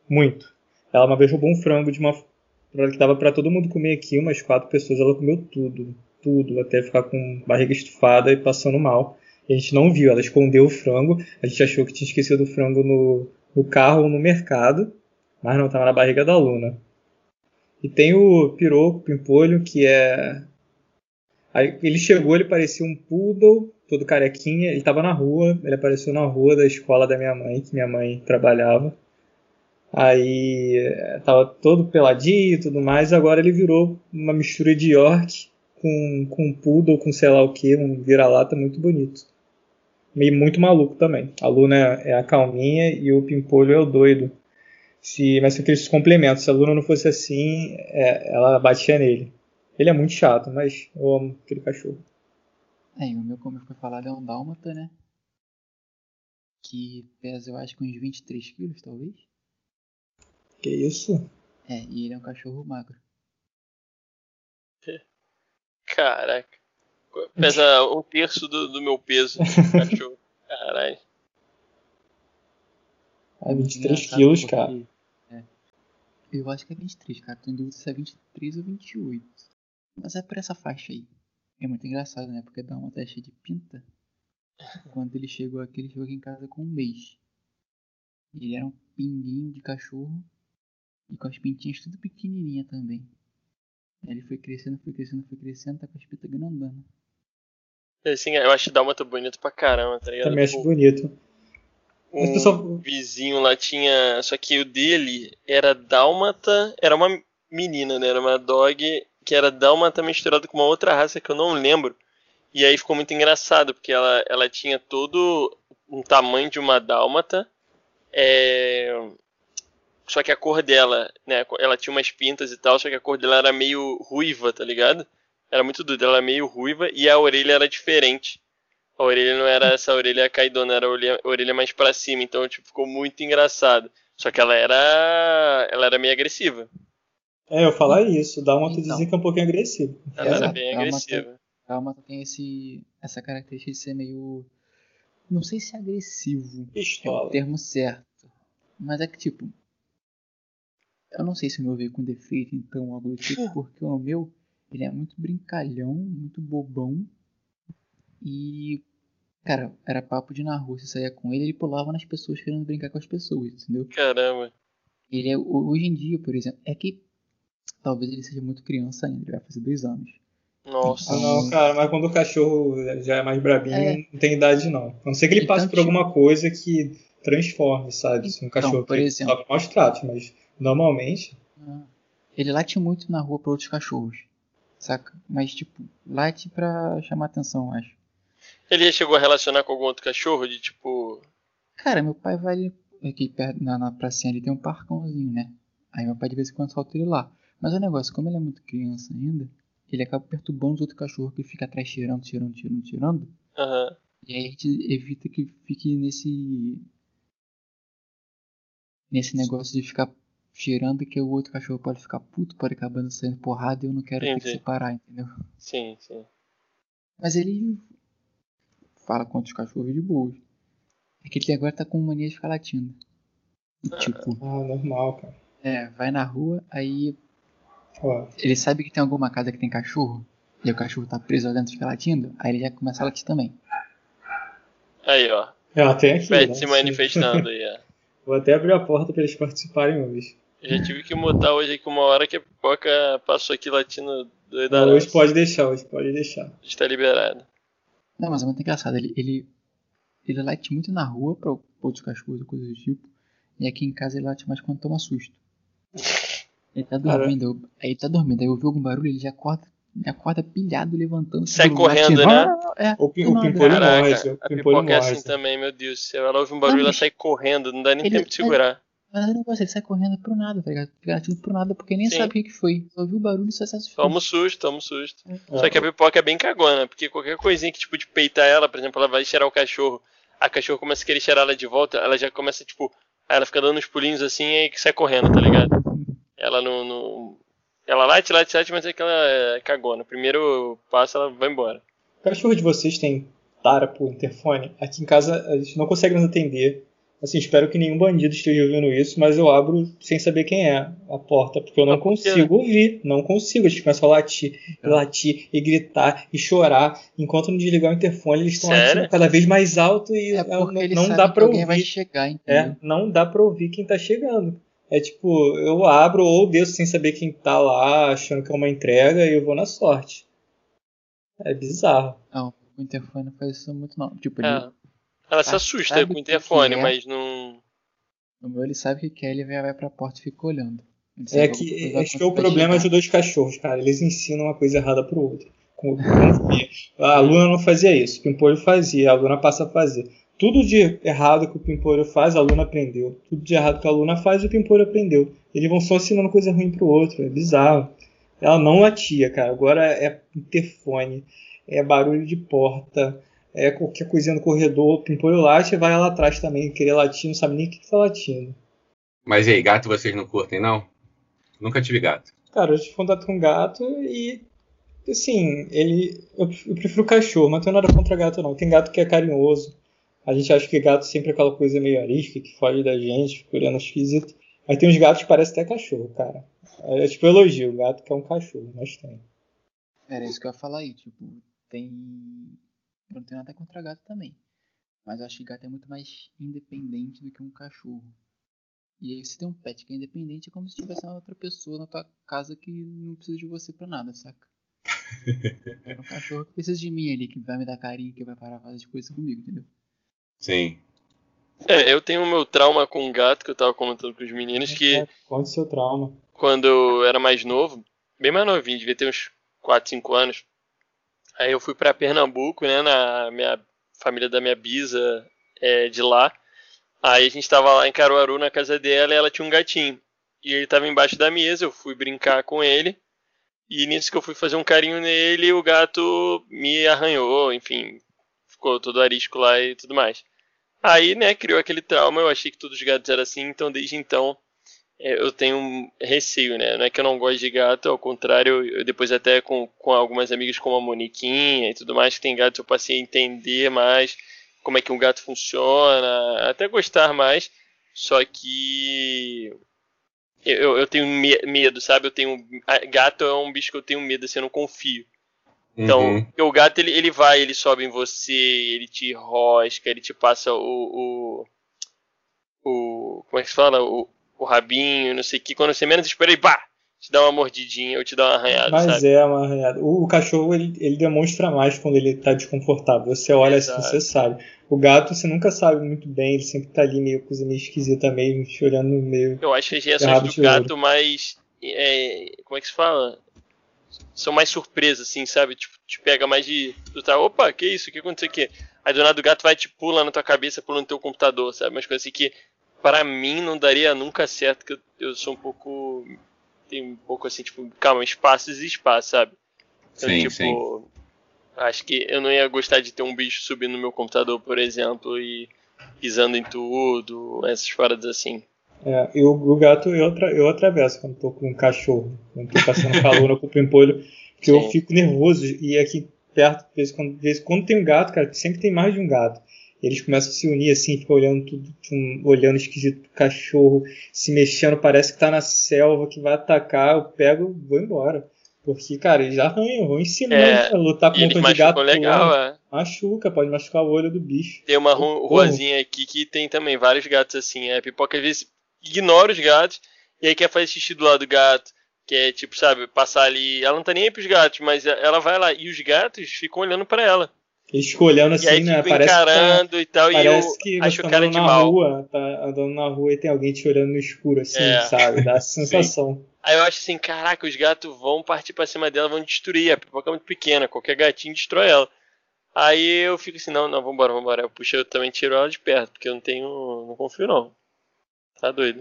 A: muito. Ela uma vez roubou um frango de uma. que dava pra todo mundo comer aqui, umas quatro pessoas, ela comeu tudo. Tudo, até ficar com barriga estufada e passando mal. E a gente não viu, ela escondeu o frango. A gente achou que tinha esquecido o frango no, no carro ou no mercado, mas não, estava na barriga da Luna. E tem o Piroco, Pimpolho, que é. Aí ele chegou, ele parecia um poodle, todo carequinha. Ele estava na rua, ele apareceu na rua da escola da minha mãe, que minha mãe trabalhava. Aí eh, tava todo peladinho e tudo mais. Agora ele virou uma mistura de York com, com poodle, com sei lá o que, um vira-lata muito bonito meio muito maluco também. A Luna é a calminha e o Pimpolho é o doido. Se, mas são aqueles complementos. Se a Luna não fosse assim, é, ela batia nele. Ele é muito chato, mas eu amo aquele cachorro.
B: É, e o meu, como foi falado, é um dálmata, né? Que pesa, eu acho, que uns 23 quilos, talvez.
A: Que isso?
B: É, e ele é um cachorro magro.
C: Caraca. Pesa um terço do, do meu peso, cachorro. Caralho.
A: Ah, 23
B: Engraçado
A: quilos,
B: porque-
A: cara.
B: é. Eu acho que é 23, cara. Tô em dúvida se é 23 ou 28. Mas é por essa faixa aí. É muito engraçado, né? Porque dá uma testa de pinta. Quando ele chegou aqui, ele chegou aqui em casa com um mês. Ele era um pinguinho de cachorro. E com as pintinhas tudo pequenininha também. Aí Ele foi crescendo, foi crescendo, foi crescendo, tá com as pintas grandona.
C: Assim, eu acho Dálmata bonito pra caramba, tá ligado?
A: Também acho
C: Pô,
A: bonito.
C: Um
A: pessoal-
C: vizinho lá tinha. Só que o dele era Dálmata. Era uma menina, né? Era uma dog que era Dálmata misturado com uma outra raça que eu não lembro. E aí ficou muito engraçado, porque ela, ela tinha todo um tamanho de uma Dálmata. É... Só que a cor dela, né? Ela tinha umas pintas e tal, só que a cor dela era meio ruiva, tá ligado? Era muito doida, ela era meio ruiva e a orelha era diferente. A orelha não era essa orelha caidona, era a orelha, a orelha mais pra cima, então tipo, ficou muito engraçado. Só que ela era. Ela era meio agressiva.
A: É, eu falar isso. Dá uma
B: Então.
A: dizer que é um pouquinho agressivo.
C: Ela bem
B: é uma
C: agressiva.
B: A Almata tem esse, essa característica de ser meio. Não sei se agressivo. É o
A: Pistola.
B: termo certo. Mas é que tipo. Eu não sei se o meu veio com defeito, então algo do tipo, porque o meu, ele é muito brincalhão, muito bobão. E. Cara, era papo de na rua, você saía com ele, ele pulava nas pessoas querendo brincar com as pessoas, entendeu?
C: Caramba.
B: Ele é, ho- hoje em dia, por exemplo, é que talvez ele seja muito criança ainda, ele vai fazer dois anos.
C: Nossa.
A: Ah, não, cara, mas quando o cachorro já é mais brabinho,
B: É.
A: não tem idade, não. A não ser que ele
B: Então,
A: passe por
B: tipo-
A: alguma coisa que transforme, sabe? Se um
B: Então,
A: cachorro
B: por
A: que sofre maus tratos, mas normalmente.
B: Ah, Ele late muito na rua pra outros cachorros. Saca? Mas, tipo, late pra chamar atenção, eu acho.
C: Ele já chegou a relacionar com algum outro cachorro de tipo.
B: Cara, meu pai vai ali, aqui perto, na, na pracinha ali tem um parcãozinho, né? Aí meu pai de vez em quando solta ele lá. Mas o negócio, como ele é muito criança ainda, ele acaba perturbando os outros cachorros que fica atrás tirando, tirando, tirando, tirando.
C: Aham.
B: E aí a gente evita que fique nesse. Nesse negócio de ficar cheirando que o outro cachorro pode ficar puto, pode acabar saindo porrada e eu não quero ter que separar, entendeu?
C: Sim, sim.
B: Mas ele fala com outros cachorros de boa. É que ele agora tá com mania de ficar latindo. Tipo,
A: Ah, normal, cara.
B: é, vai na rua, aí Ele sabe que tem alguma casa que tem cachorro, e o cachorro tá preso lá dentro e fica latindo, aí ele já começa a latir também.
C: Aí, ó.
A: ela tem aqui.
C: Pet
A: né?
C: se manifestando aí, ó.
A: Vou até abrir a porta pra eles participarem hoje.
C: Eu já tive que mutar hoje aqui uma hora que a pipoca passou aqui latindo doida.
A: Hoje pode deixar, hoje pode deixar.
C: Está liberado.
B: Não, mas é muito engraçado, ele, ele, ele late muito na rua pra outros cachorros ou coisas do tipo, e aqui em casa ele late mais quando toma susto. Ele tá dormindo, eu- aí ele tá dormindo, aí eu ouvi algum barulho, ele já acorda, já acorda pilhado, levantando.
C: Sai correndo, né?
B: É,
A: O, pim, o pimpolho
C: Caraca,
A: o
C: a
A: pimpolho
C: pipoca é assim também, meu Deus do céu. Ela ouve um barulho, ela sai correndo, não dá nem
B: Ele-
C: tempo de segurar.
B: Mas eu não gosto, ele sai correndo pro nada, tá ligado? Fica latindo pro nada, porque nem
C: Sim.
B: sabe o que, foi. Só ouviu o barulho e só se assustou.
C: Toma um susto, toma um susto.
A: É.
C: Só que a pipoca é bem cagona, porque qualquer coisinha que, tipo, de peitar ela, por exemplo, ela vai cheirar o cachorro, a cachorro começa a querer cheirar ela de volta, ela já começa, tipo, aí ela fica dando uns pulinhos assim e aí sai correndo, tá ligado? Ela não. não- Ela late, late, late, mas é que ela é cagona. Primeiro passo, ela vai embora.
A: O cachorro de vocês tem tara por interfone? Aqui em casa a gente não consegue nos atender. Assim, espero que nenhum bandido esteja ouvindo isso, mas eu abro sem saber quem é a porta, porque eu não
C: Ah, quê?
A: consigo ouvir. Não consigo. Eles começam a latir, e latir, e gritar, e chorar. Enquanto não desligar o interfone, eles estão latindo cada vez mais alto e
B: É
A: é, não, não dá
B: que
A: pra
B: alguém vai
A: ouvir.
B: chegar,
A: É, não dá pra ouvir quem tá chegando. É tipo, eu abro ou desço sem saber quem tá lá, achando que é uma entrega, e eu vou na sorte. É bizarro.
B: Não, o interfone não faz isso muito não. Tipo, ele,
C: É. Ela se
B: Ah,
C: assusta com o interfone,
B: que é?
C: mas não.
B: no meu ele sabe o que quer, ele vai, vai pra porta e fica olhando. Ele
A: É
B: sabe
A: que acho que é o problema
B: chegar.
A: de dois cachorros, cara. Eles ensinam uma coisa errada pro outro. Com- A Luna não fazia isso, o Pimpolho fazia, a Luna passa a fazer. Tudo de errado que o Pimpolho faz, a Luna aprendeu. Tudo de errado que a Luna faz, o Pimpolho aprendeu. Eles vão só ensinando coisa ruim pro outro, é bizarro. Ela não latia, cara. Agora é interfone, é barulho de porta, é qualquer coisinha no corredor, o Pimpolho late e vai lá atrás também, querer latir, não sabe nem o que, que tá latindo.
D: Mas e aí, gato vocês não curtem, não? Nunca tive gato.
A: Cara, eu tive contato com gato e. Assim, ele. Eu, eu prefiro cachorro, mas não tenho nada contra gato, não. Tem gato que é carinhoso. A gente acha que gato sempre é aquela coisa meio arisca, que foge da gente, fica olhando esquisito. Aí tem uns gatos que parecem até cachorro, cara. É tipo elogio, o gato que é um cachorro, mas tem.
B: Era isso que eu ia falar aí, tipo, tem. Eu não tenho nada contra gato também. Mas eu acho que gato é muito mais independente do que um cachorro. E aí você tem um pet que é independente, é como se tivesse uma outra pessoa na tua casa que não precisa de você pra nada, saca? É um cachorro que precisa de mim ali, que vai me dar carinho, que vai parar fazer coisa comigo, entendeu?
D: Sim.
C: É, eu tenho o meu trauma com gato que eu tava comentando com os meninos, que
A: Conte seu trauma.
C: quando eu era mais novo, bem mais novinho, devia ter uns 4, 5 anos. Aí eu fui pra Pernambuco, né, na minha família da minha bisa é, de lá. Aí a gente tava lá em Caruaru na casa dela e ela tinha um gatinho. E ele tava embaixo da mesa, eu fui brincar com ele. E nisso que eu fui fazer um carinho nele, o gato me arranhou, enfim, ficou todo arisco lá e tudo mais. Aí, né, criou aquele trauma, eu achei que todos os gatos eram assim, então desde então é, eu tenho um receio, né? Não é que eu não gosto de gato, ao contrário, eu depois até com, com algumas amigas como a Moniquinha e tudo mais, que tem gato, eu passei a entender mais como é que um gato funciona, até gostar mais, só que eu, eu tenho me- medo, sabe? Eu tenho. Gato é um bicho que eu tenho medo, assim, eu não confio. Então,
D: Uhum.
C: o gato ele, ele vai, ele sobe em você, ele te rosca, ele te passa o. o, o como é que se fala? O, o rabinho, não sei o que. Quando você menos espera, ele pá! Te dá uma mordidinha ou te dá uma arranhada,
A: Mas
C: sabe?
A: é uma arranhada. O, o cachorro, ele, ele demonstra mais quando ele tá desconfortável. Você olha assim,
C: Exato.
A: você sabe. O gato, você nunca sabe muito bem, ele sempre tá ali meio coisa meio esquisita mesmo, te olhando meio.
C: Eu acho que as reações do gato mais. é, como é que se fala? São mais surpresas, assim, sabe? Tipo, te pega mais de. Tu tá, opa, que isso? O que aconteceu aqui? Aí do nada o gato vai te pula na tua cabeça, pula no teu computador, sabe? Umas coisas assim que pra mim não daria nunca certo, que eu, eu sou um pouco. Tem um pouco assim, tipo, calma, espaços e espaços, sabe? Então,
D: Sim,
C: tipo,
D: sim.
C: acho que eu não ia gostar de ter um bicho subindo no meu computador, por exemplo, e pisando em tudo, essas paradas assim.
A: É, e o, gato eu, atra, eu atravesso quando tô com um cachorro, quando tô passando calor com o pimpolho, porque eu fico nervoso e aqui perto, de vez em quando, de vez em quando tem um gato, cara, sempre tem mais de um gato. Eles começam a se unir assim, ficam olhando tudo, um, olhando esquisito pro cachorro, se mexendo, parece que tá na selva, que vai atacar, eu pego vou embora. Porque, cara, eles arranham, vão ensinando
C: É,
A: a lutar com um de gato.
C: legal, é.
A: Machuca, pode machucar o olho do bicho.
C: Tem uma ru- ruazinha aqui que tem também vários gatos assim. É, pipoca às vezes ignora os gatos e aí quer fazer xixi do lado do gato. Que é tipo, sabe, passar ali. Ela não tá nem aí pros gatos, mas ela vai lá e os gatos ficam olhando pra ela.
A: Eles ficam olhando assim,
C: e aí
A: né?
C: ficam
A: Parece que tá-
C: e tal.
A: Parece
C: e
A: que
C: acho
A: tá
C: cara de
A: na
C: mal.
A: rua, tá andando na rua e tem alguém te olhando no escuro, assim,
C: É.
A: sabe? Dá essa sensação.
C: Aí eu acho assim, caraca, os gatos vão partir pra cima dela, vão destruir. A pipoca é muito pequena, qualquer gatinho destrói ela. Aí eu fico assim, não, não, vambora, vambora. Eu puxo, eu também tiro ela de perto, porque eu não tenho. não confio não. Tá doido.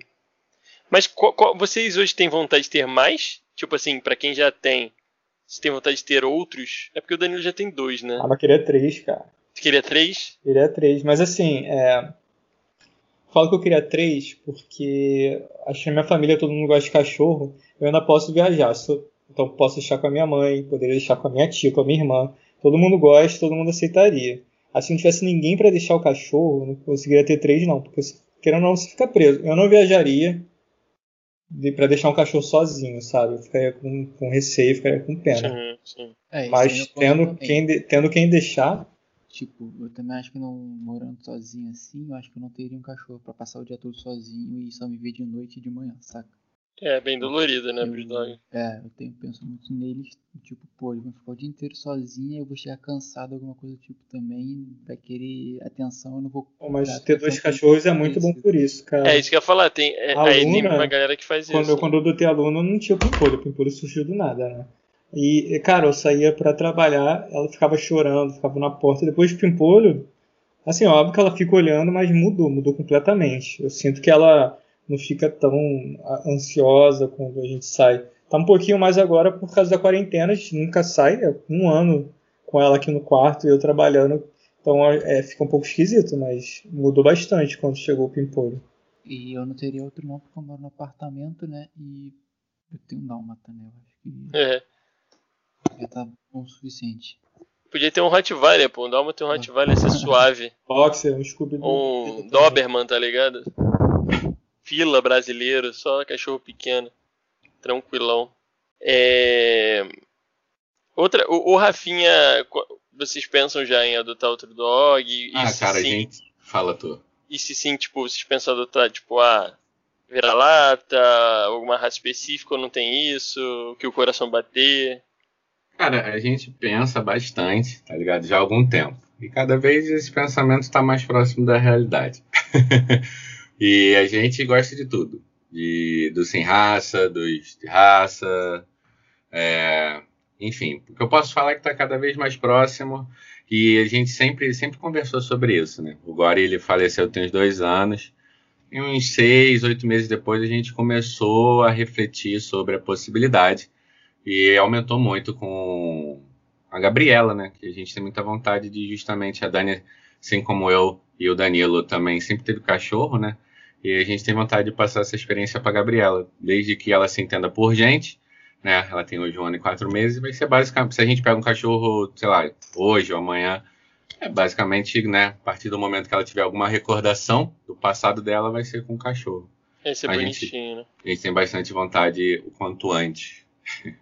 C: Mas qual- qual- vocês hoje têm vontade de ter mais? Tipo assim, pra quem já tem, se tem vontade de ter outros? É porque o Danilo já tem dois, né?
A: Ah, mas queria três, cara.
C: Você queria três?
A: Queria três. Mas assim, é... falo que eu queria três porque acho que na minha família todo mundo gosta de cachorro. Eu ainda posso viajar. Então posso deixar com a minha mãe, poderia deixar com a minha tia, com a minha irmã. Todo mundo gosta, todo mundo aceitaria. Assim, se não tivesse ninguém para deixar o cachorro, não conseguiria ter três, não. Porque, querendo ou não, você fica preso. Eu não viajaria de, para deixar um cachorro sozinho, sabe? Eu ficaria com, com receio, ficaria com pena.
C: Sim, sim.
B: É, é
A: Mas
B: ponto
A: tendo quem, de- tendo quem deixar,
B: Tipo, eu também acho que não morando sozinho assim, eu acho que eu não teria um cachorro pra passar o dia todo sozinho e só me ver de noite e de manhã, saca?
C: É bem dolorido, né, dogs.
B: É, eu tenho, penso muito neles, tipo, pô, eles vão ficar o dia inteiro sozinho, eu vou chegar cansado, alguma coisa do tipo também, vai querer atenção, eu não vou.
A: Pô, Mas ter dois cachorros é muito bom por isso, cara.
C: É isso que eu ia falar, tem, é,
A: A
C: aí tem
A: Luna,
C: uma galera que faz
A: quando,
C: isso.
A: eu, quando eu adotei aluno, não tinha o pimpolho. O pimpolho surgiu do nada, né? E, cara, eu saía pra trabalhar, ela ficava chorando, ficava na porta. Depois do pimpolho, assim, óbvio que ela fica olhando, mas mudou, mudou completamente. Eu sinto que ela não fica tão ah, ansiosa quando a gente sai. Tá um pouquinho mais agora por causa da quarentena, a gente nunca sai, é um ano com ela aqui no quarto e eu trabalhando. Então é, fica um pouco esquisito, mas mudou bastante quando chegou o pimpolho.
B: E eu não teria outro não, porque eu moro no apartamento, né? E eu tenho um dálmata, né? Eu acho que
C: É.
B: já tá bom o suficiente.
C: Podia ter um Rottweiler, pô. Um Dálmata e um Rottweiler ia ser suave.
A: Boxer, um Scooby
C: Um Doberman, tá ligado? Fila brasileiro, só cachorro pequeno. Tranquilão. É... Outra, o, o Rafinha, vocês pensam já em adotar outro dog? E,
D: Ah, cara, a
C: sim,
D: gente. Fala tu.
C: E se sim, tipo, vocês pensam em adotar, tipo, ah, vira-lata, alguma raça específica ou não tem isso? Que o coração bater?
D: Cara, a gente pensa bastante, tá ligado? Já há algum tempo. E cada vez esse pensamento está mais próximo da realidade. e a gente gosta de tudo. De, do sem raça, dos de raça. é, enfim, o que eu posso falar é que está cada vez mais próximo. E a gente sempre, sempre conversou sobre isso, né? O Gori, ele faleceu tem uns dois anos. E uns seis, oito meses depois, a gente começou a refletir sobre a possibilidade. E aumentou muito com a Gabriela, né? Que a gente tem muita vontade de justamente a Dani, assim como eu e o Danilo também sempre teve cachorro, né? E a gente tem vontade de passar essa experiência para Gabriela, desde que ela se entenda por gente, né? Ela tem hoje um ano e quatro meses, vai ser basicamente, se a gente pega um cachorro, sei lá, hoje ou amanhã, é basicamente, né? A partir do momento que ela tiver alguma recordação do passado dela, vai ser com o cachorro.
C: Esse é
D: A gente-
C: bonitinho, né?
D: A gente tem bastante vontade o quanto antes.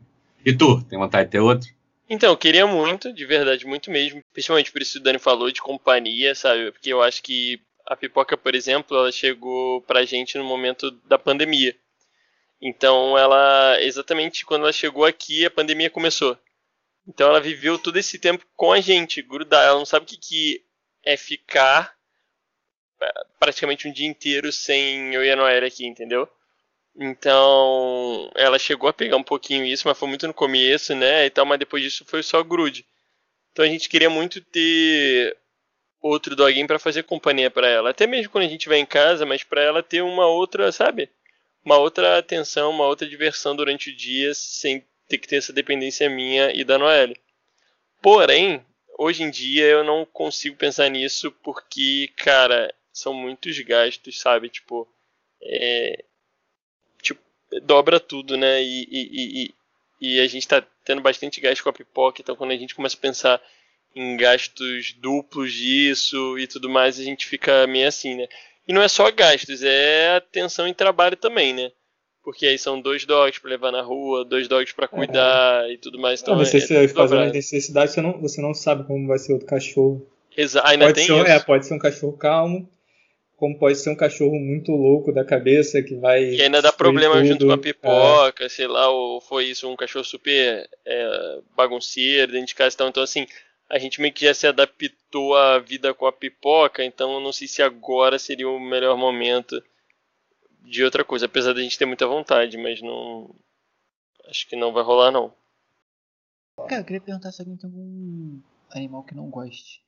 D: e tu, tem vontade de ter outro?
C: Então, eu queria muito, de verdade, muito mesmo. Principalmente por isso que o Dani falou de companhia, sabe? Porque eu acho que a pipoca, por exemplo, ela chegou pra gente no momento da pandemia. Então, ela, exatamente quando ela chegou aqui, a pandemia começou. Então, ela viveu todo esse tempo com a gente, grudada. Ela não sabe o que, que é ficar é, praticamente um dia inteiro sem eu e a Noelle aqui, entendeu? Então, ela chegou a pegar um pouquinho isso, mas foi muito no começo, né? E tal, mas depois disso foi só grude. Então a gente queria muito ter outro doguinho pra fazer companhia pra ela, até mesmo quando a gente vai em casa, mas pra ela ter uma outra, sabe? Uma outra atenção, uma outra diversão durante o dia, sem ter que ter essa dependência minha e da Noelle. Porém, hoje em dia eu não consigo pensar nisso porque, cara, são muitos gastos, sabe? Tipo, é, tipo, dobra tudo, né? E, e, e- e a gente tá tendo bastante gasto com a pipoca, então quando a gente começa a pensar em gastos duplos disso e tudo mais, a gente fica meio assim, né? E não é só gastos, é atenção em trabalho também, né? Porque aí são dois dogs pra levar na rua, dois dogs pra cuidar e tudo mais. Então
A: Ah, você
C: é, é
A: fazer uma necessidade, você não, você não sabe como vai ser outro cachorro.
C: Exa- ainda
A: Pode
C: tem
A: ser, um-
C: isso.
A: é, pode ser um cachorro calmo, como pode ser um cachorro muito louco da cabeça que vai.
C: E ainda dá problema
A: tudo.
C: junto com a
A: É.
C: pipoca, sei lá, ou foi isso, um cachorro super é, bagunceiro dentro de casa e tal. Então, assim, a gente meio que já se adaptou à vida com a pipoca, então eu não sei se agora seria o melhor momento de outra coisa, apesar da gente ter muita vontade, mas não. Acho que não vai rolar, não.
B: Cara, eu queria perguntar se alguém tem algum animal que não goste.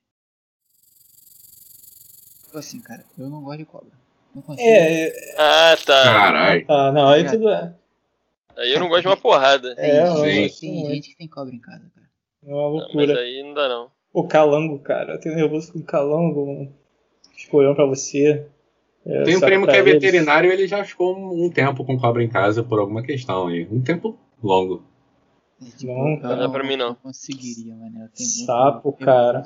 B: Tipo Assim, cara, eu não gosto de cobra. Não consigo.
A: É, é,
C: Ah, tá.
D: Caralho.
A: tá, não, aí tudo é.
C: Aí eu não gosto de uma porrada.
B: Tem,
A: é,
B: gente, tem
A: gosto muito.
B: gente que tem cobra em casa, cara.
A: É uma
C: Mas
A: loucura.
C: aí não dá, não.
A: O calango, cara. Eu tenho nervoso com calango. Um escolhão pra você. É,
D: Tem um primo que é
A: eles.
D: veterinário e ele já ficou um tempo com cobra em casa por alguma questão aí. Um tempo longo.
A: Não.
C: Não dá pra mim, não.
B: conseguiria, mano. Eu tenho muito
A: Sapo,
B: nervoso.
A: cara.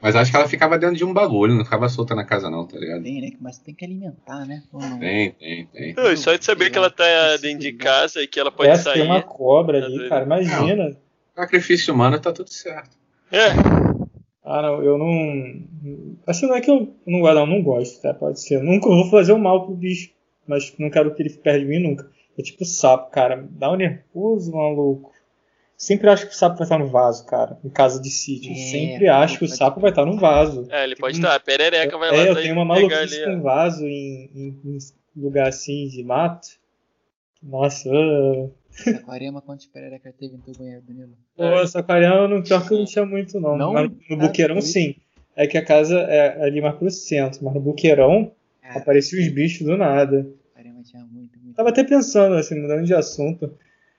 D: Mas acho que ela ficava dentro de um bagulho, não ficava solta na casa não, tá ligado?
B: Tem, né? Mas tem que alimentar, né? Não?
D: Tem, tem, tem.
C: Não, e só de saber que ela tá dentro de casa e que ela pode
A: Essa
C: sair.
A: tem uma cobra
C: Tá
A: ali, cara. Imagina.
D: Sacrifício humano tá tudo certo.
C: É,
A: Ah, não, eu não. Assim, não é que eu não gosto, não, não gosto, tá? Pode ser. Nunca vou fazer o mal pro bicho, mas não quero que ele fique perto de mim nunca. É tipo sapo, cara. Dá um nervoso, maluco. Sempre acho que o sapo vai estar no vaso, cara. Em casa de sítio.
B: É,
A: Sempre acho que o sapo vai estar no vaso.
C: é, ele pode
A: Tem-
C: estar. A perereca vai lá
A: É, eu tenho uma maluquice
C: ali.
A: com vaso em, em- em lugar assim de mato. Nossa, ah.
B: Aquarema, quantos perereca teve no teu banheiro, Danilo?
A: Pô, essa aquariana, no pior que eu não tinha muito, não.
B: Não?
A: Mas no
B: Ah,
A: buqueirão, sim. É que a casa é ali mais pro centro, mas no buqueirão
B: Cara,
A: apareciam os bichos do nada.
B: aquarema tinha muito, muito.
A: Tava até pensando, assim, mudando de assunto.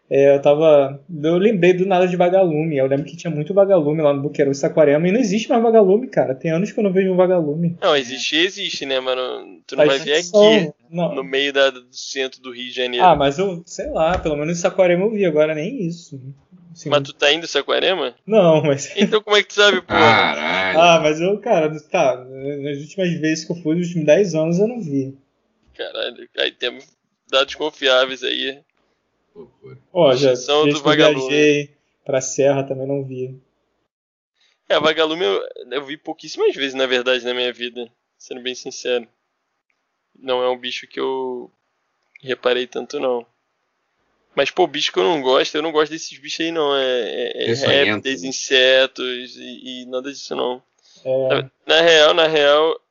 A: É, eu tava. Eu lembrei do nada de vagalume. Eu lembro que tinha muito vagalume lá no Buqueirão e Saquarema. E não existe mais vagalume, cara. Tem anos que eu não vejo um vagalume.
C: Não, existe, existe, né, mano? Tu não
A: Faz
C: vai ver
A: som.
C: aqui,
A: Não.
C: no meio da- do centro do Rio de Janeiro.
A: Ah, mas eu, sei lá, pelo menos em Saquarema eu vi, agora nem isso. sim.
C: Mas tu tá indo em Saquarema?
A: Não, mas.
C: Então como é que tu sabe, pô?
D: Caralho.
A: Ah, mas eu, cara, tá. Nas últimas vezes que eu fui, nos últimos 10 anos, eu não vi.
C: Caralho, aí temos dados confiáveis aí.
D: Loucura.
A: Ó, já vezes
C: do vagalume.
A: viajei pra Serra também não vi.
C: É, a vagalume eu, eu vi pouquíssimas vezes, na verdade, na minha vida. Sendo bem sincero. Não é um bicho que eu reparei tanto, não. Mas, pô, bicho que eu não gosto, eu não gosto desses bichos aí, não. É, é, é répteis,
D: né?
C: insetos e, e nada disso, não.
A: É,
C: Na, na real, na real.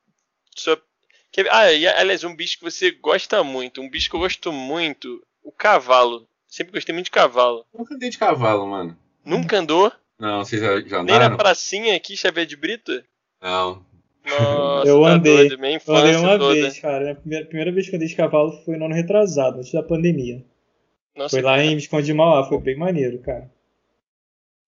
C: Só... Ah, e, aliás, um bicho que você gosta muito. Um bicho que eu gosto muito. O cavalo. Sempre gostei muito de cavalo.
D: Nunca andei de cavalo, mano.
C: Nunca andou?
D: Não, vocês já, já
C: Nem na
D: andaram?
C: pracinha aqui, Xavier de Brito?
D: Não.
C: Nossa,
A: Eu
C: tá
A: andei.
C: doido. Minha
A: eu andei uma
C: toda.
A: vez, cara. A primeira, primeira vez que eu andei de cavalo foi no ano retrasado, antes da pandemia.
C: Nossa,
A: Foi lá em Visconde de Mauá, foi bem maneiro, cara.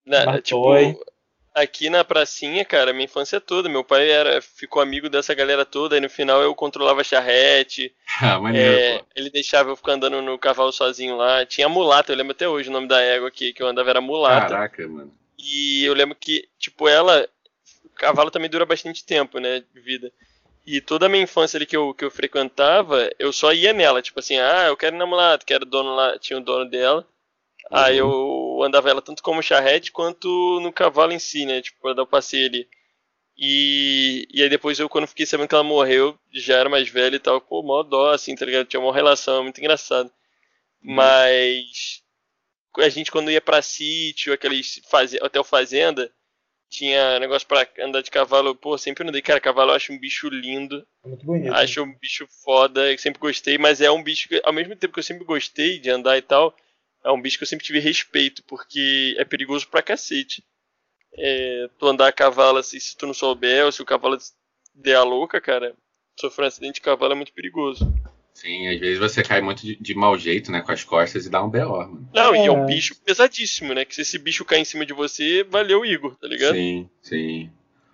A: Bartoy.
C: tipo, aqui na pracinha, cara, minha infância toda. Meu pai era, ficou amigo dessa galera toda. E no final eu controlava a charrete.
D: Ah, maneiro,
C: É, ele deixava eu ficar andando no cavalo sozinho lá. Tinha mulata, eu lembro até hoje o nome da égua aqui que eu andava era mulata.
D: Caraca, mano.
C: E eu lembro que, tipo, ela. O cavalo também dura bastante tempo, né? De vida. E toda a minha infância ali que eu, que eu frequentava, eu só ia nela. Tipo assim, ah, eu quero ir na mulata, quero dono lá. Tinha o dono dela. Aí
D: Uhum.
C: eu andava ela tanto como charrete quanto no cavalo em si, né? Tipo, pra dar o passeio ali. E, e aí depois eu, quando fiquei sabendo que ela morreu, já era mais velha e tal, pô, mó dó, assim, tá ligado? Tinha uma relação, muito engraçado. Mas a gente quando ia pra sítio, aqueles faze... hotel fazenda, tinha negócio pra andar de cavalo, pô, sempre andei, cara, cavalo eu acho um bicho lindo,
A: É muito bonito.
C: acho um bicho foda, eu sempre gostei, mas é um bicho que, ao mesmo tempo que eu sempre gostei de andar e tal, é um bicho que eu sempre tive respeito, porque é perigoso pra cacete. É, tu andar a cavalo assim, se tu não souber, ou se o cavalo der a louca, cara, sofrer um acidente de cavalo é muito perigoso.
D: Sim, às vezes você cai muito de, de mau jeito, né? Com as costas e dá um B.O., mano.
C: Não, e é um
A: É.
C: bicho pesadíssimo, né? Que se esse bicho cair em cima de você, valeu o Igor, tá ligado?
D: Sim, sim.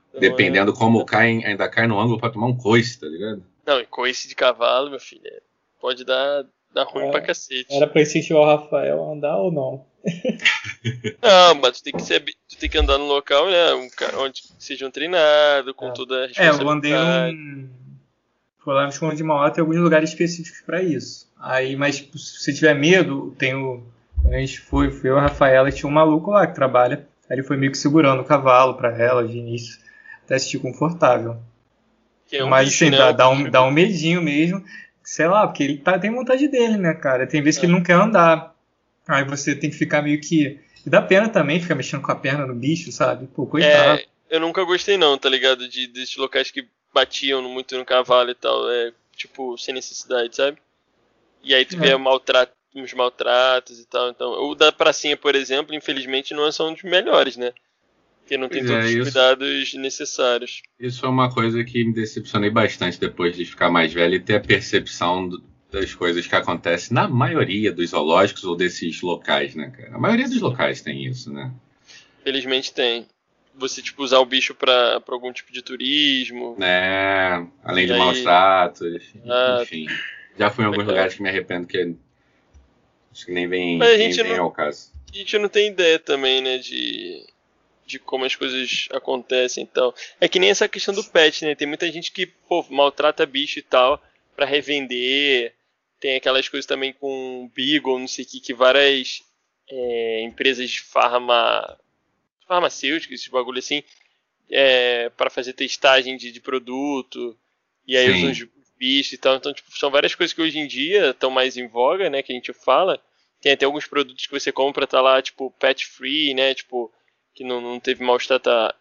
C: Então,
D: Dependendo como cai, ainda cai no ângulo pra tomar um coice, tá ligado?
C: é- Não, e esse de cavalo, meu filho, é- pode dar, dar ruim
A: É.
C: pra cacete.
A: Era pra incentivar o Rafael a andar ou não?
C: Não, mas tu tem que saber, tu tem que andar no local, né? Um cara onde sejam treinados, com
A: É.
C: toda a
A: É,
C: responsabilidade.
A: eu andei num. Foi lá no Visconde de Mauá, tem alguns lugares específicos pra isso. Aí, mas se você tiver medo, tem o. Quando a gente foi, foi eu e a Rafaela, tinha um maluco lá que trabalha. Aí ele foi meio que segurando o cavalo pra ela de início, até se sentir confortável.
C: É um
A: Mas
C: bicho,
A: assim,
C: né?
A: dá, dá um, dá um medinho mesmo. Sei lá, porque ele tá, tem vontade dele, né, cara? Tem vezes que ele não quer andar. Aí você tem que ficar meio que. E dá pena também ficar mexendo com a perna no bicho, sabe? Pô, coitado.
C: É, eu nunca gostei não, tá ligado? De, desses locais que batiam muito no cavalo e tal, é, tipo, sem necessidade, sabe? E aí tu
A: É.
C: vê maltrato, uns maltratos e tal, então... O da pracinha, por exemplo, infelizmente não são dos melhores, né? Porque não tem
D: Pois é,
C: todos os
D: isso.
C: cuidados necessários.
D: Isso é uma coisa que me decepcionei bastante depois de ficar mais velho e ter a percepção do- das coisas que acontecem na maioria dos zoológicos ou desses locais, né, cara? A maioria dos locais tem isso, né?
C: Felizmente tem. Você, tipo, usar o bicho pra, pra algum tipo de turismo.
D: Né? Além de
C: aí?
D: maus tratos,
C: Ah.
D: enfim. Já fui em alguns
C: Legal.
D: lugares que me arrependo que acho que nem vem, nem vem
C: não-
D: ao caso.
C: A gente não tem ideia também, né, de, de como as coisas acontecem e tal. É que nem essa questão do pet, né? Tem muita gente que, pô, maltrata bicho e tal pra revender. Tem aquelas coisas também com Beagle, não sei o que, que várias é, empresas de farma, farmacêuticas, esses bagulho assim, é, para fazer testagem de, de produto. E aí
D: Sim.
C: usam os bichos e tal. Então, tipo, são várias coisas que hoje em dia estão mais em voga, né? Que a gente fala. Tem até alguns produtos que você compra, tá lá, tipo, pet free, né? Tipo, que não, não teve maus,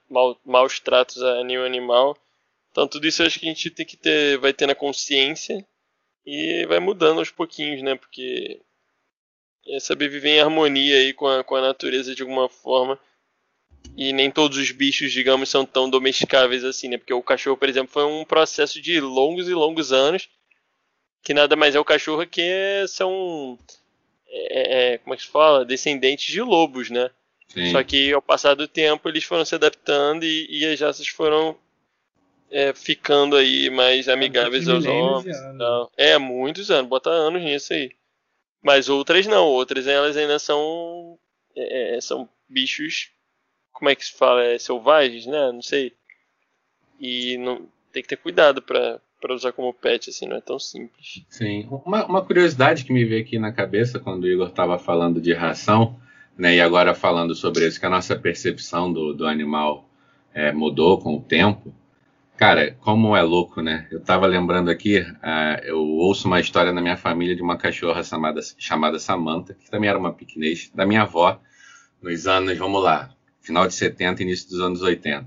C: mal, maus tratos a nenhum animal. Então tudo isso acho que a gente tem que ter, vai ter na consciência e vai mudando aos pouquinhos, né? Porque é saber viver em harmonia aí com a, com a natureza de alguma forma. E nem todos os bichos, digamos, são tão domesticáveis assim, né? Porque o cachorro, por exemplo, foi um processo de longos e longos anos. Que nada mais é o cachorro que são. é- é- como é que se fala? Descendentes de lobos, né?
D: Sim.
C: Só que ao passar do tempo eles foram se adaptando e, e as raças foram é, ficando aí mais amigáveis aos homens. e
A: anos.
C: tal. É, muitos anos, bota anos nisso aí. Mas outras não, outras elas ainda são, é, é, são bichos, como é que se fala? É, selvagens, né? Não sei. E não, tem que ter cuidado para para usar como pet, assim, não é tão simples.
D: Sim. Uma, uma curiosidade que me veio aqui na cabeça quando o Igor estava falando de ração, né, e agora falando sobre isso, que a nossa percepção do, do animal é, mudou com o tempo. Cara, como é louco, né? Eu tava lembrando aqui, uh, eu ouço uma história na minha família de uma cachorra chamada, chamada Samantha, que também era uma piquenês, da minha avó, nos anos, vamos lá, final de 70, início dos anos 80.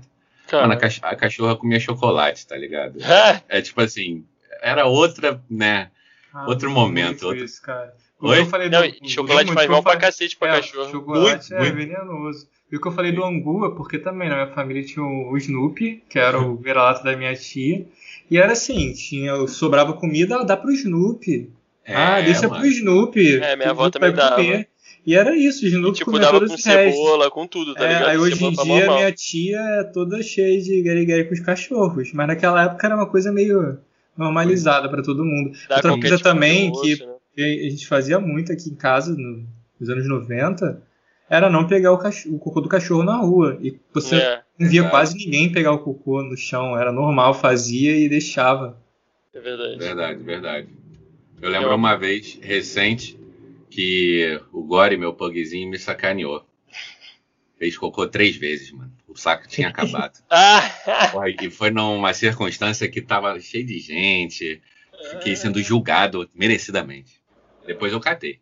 D: Mano, a, a, cachorra comia chocolate, tá ligado? é tipo assim, era outra, né? Ah, outro momento. Outro... Isso,
C: cara. Oi? Eu falei Não, do, chocolate faz mal pra cacete pra é, cachorro.
A: Chocolate muito, é muito. venenoso. E o que eu falei do angu é porque também na minha família tinha o Snoopy, que era o vira-lata da minha tia. E era assim, tinha, sobrava comida, dá pro Snoopy. É, ah, deixa mano. pro Snoopy.
C: É, minha avó também dava. Comer.
A: E era isso, o Snoopy e,
C: tipo, dava com cebola, restos. com tudo, tá
A: é,
C: ligado?
A: Aí hoje em dia minha tia é toda cheia de gari com os cachorros. Mas naquela época era uma coisa meio normalizada para todo mundo. Dá Outra coisa tipo também que, né? Que, a gente fazia muito aqui em casa no, nos anos 90 era não pegar o, cachorro, o cocô do cachorro na rua. E você é, não via é. quase ninguém pegar o cocô no chão. Era normal, fazia e deixava.
C: É verdade.
D: Verdade, verdade. Eu lembro Eu... uma vez, recente, que o Gore, meu pugzinho, me sacaneou. Fez cocô três vezes, mano. O saco tinha acabado. Ah! e foi numa circunstância que tava cheio de gente. Fiquei sendo julgado merecidamente. Depois eu catei.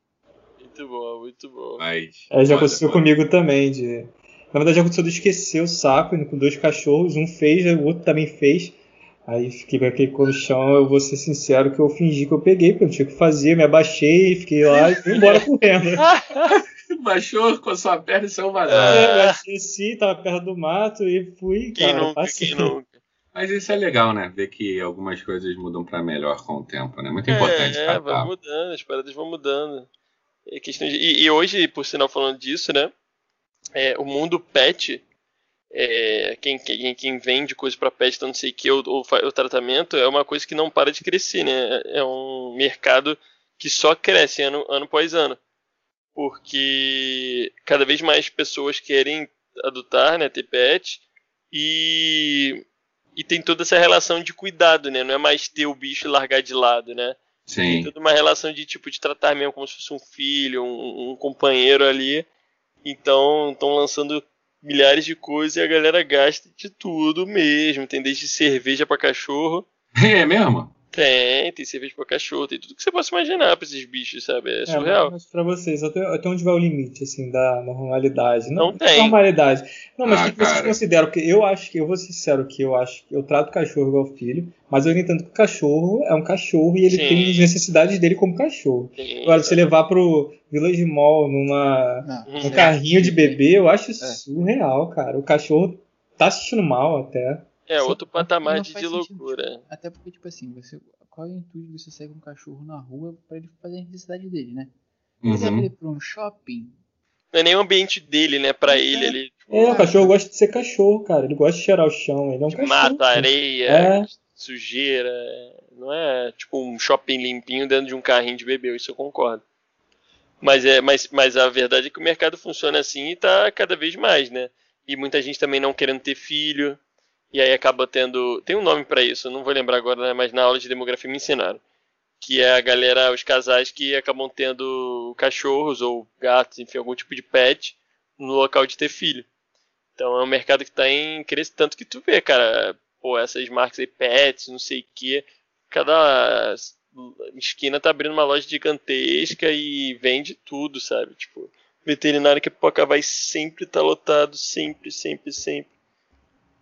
C: Muito bom, muito bom.
D: Mas,
A: é, já aconteceu comigo também. De... Na verdade, já aconteceu de esquecer o saco com dois cachorros. Um fez, o outro também fez. Aí fiquei com aquele cor no chão. Eu vou ser sincero que eu fingi que eu peguei, porque eu não tinha o que fazer. Me abaixei, fiquei lá e fui embora correndo.
D: Baixou com a sua perna e saiu vazado.
A: É, eu desci, tava perto do mato e fui.
C: Quem
A: cara,
C: nunca, passei. quem nunca?
D: Mas isso é legal, né? Ver que algumas coisas mudam para melhor com o tempo, né? Muito importante.
C: É, é vai mudando, as paradas vão mudando. É questão de... e, e, hoje, por sinal, falando disso, né? É, o mundo pet, é, quem, quem, quem, vende coisa para pet, então não sei o que, o, o, o, tratamento, é uma coisa que não para de crescer, né? É um mercado que só cresce ano, ano após ano. Porque cada vez mais pessoas querem adotar, né? Ter pet. E, e tem toda essa relação de cuidado, né? Não é mais ter o bicho e largar de lado, né?
D: Sim.
C: Tem toda uma relação de tipo de tratar mesmo como se fosse um filho, um, um companheiro ali. Então estão lançando milhares de coisas e a galera gasta de tudo mesmo. Tem desde cerveja para cachorro.
D: É mesmo?
C: Tem, tem cerveja pra cachorro, tem tudo que você possa imaginar pra esses bichos, sabe? É, é surreal.
A: Mas pra vocês, até, até onde vai o limite, assim, da normalidade?
C: Não, não tem.
A: Normalidade. Não, mas ah, o que vocês consideram? Porque eu acho que, eu vou ser sincero que eu acho que eu trato o cachorro igual filho, mas eu entendo que o cachorro é um cachorro e ele Sim. tem as necessidades dele como cachorro. Sim, Agora, você levar pro Village Mall numa, não, num carrinho de bebê, eu acho é. surreal, cara. O cachorro tá assistindo mal até.
C: É, outro patamar de, de loucura.
B: Até porque, tipo assim, você, qual é o intuito de você segue um cachorro na rua para ele fazer a necessidade dele, né? Você uhum. ele pra um shopping.
C: Não é nem o ambiente dele, né? Pra é. ele ali.
A: Tipo, é, o cachorro gosta de ser cachorro, cara. Ele gosta de cheirar o chão. Ele é um
C: de
A: cachorro.
C: Mata, areia, é. sujeira. Não é tipo um shopping limpinho dentro de um carrinho de bebê, isso eu concordo. Mas, é, mas, mas a verdade é que o mercado funciona assim e tá cada vez mais, né? E muita gente também não querendo ter filho e aí acaba tendo. Tem um nome para isso, não vou lembrar agora, né, mas na aula de demografia me ensinaram. Que é a galera, os casais que acabam tendo cachorros ou gatos, enfim, algum tipo de pet no local de ter filho. Então é um mercado que está em crescimento, tanto que tu vê, cara, pô, essas marcas aí, pets, não sei o que, cada esquina tá abrindo uma loja gigantesca e vende tudo, sabe? Tipo, veterinário que Poca vai sempre tá lotado, sempre, sempre, sempre.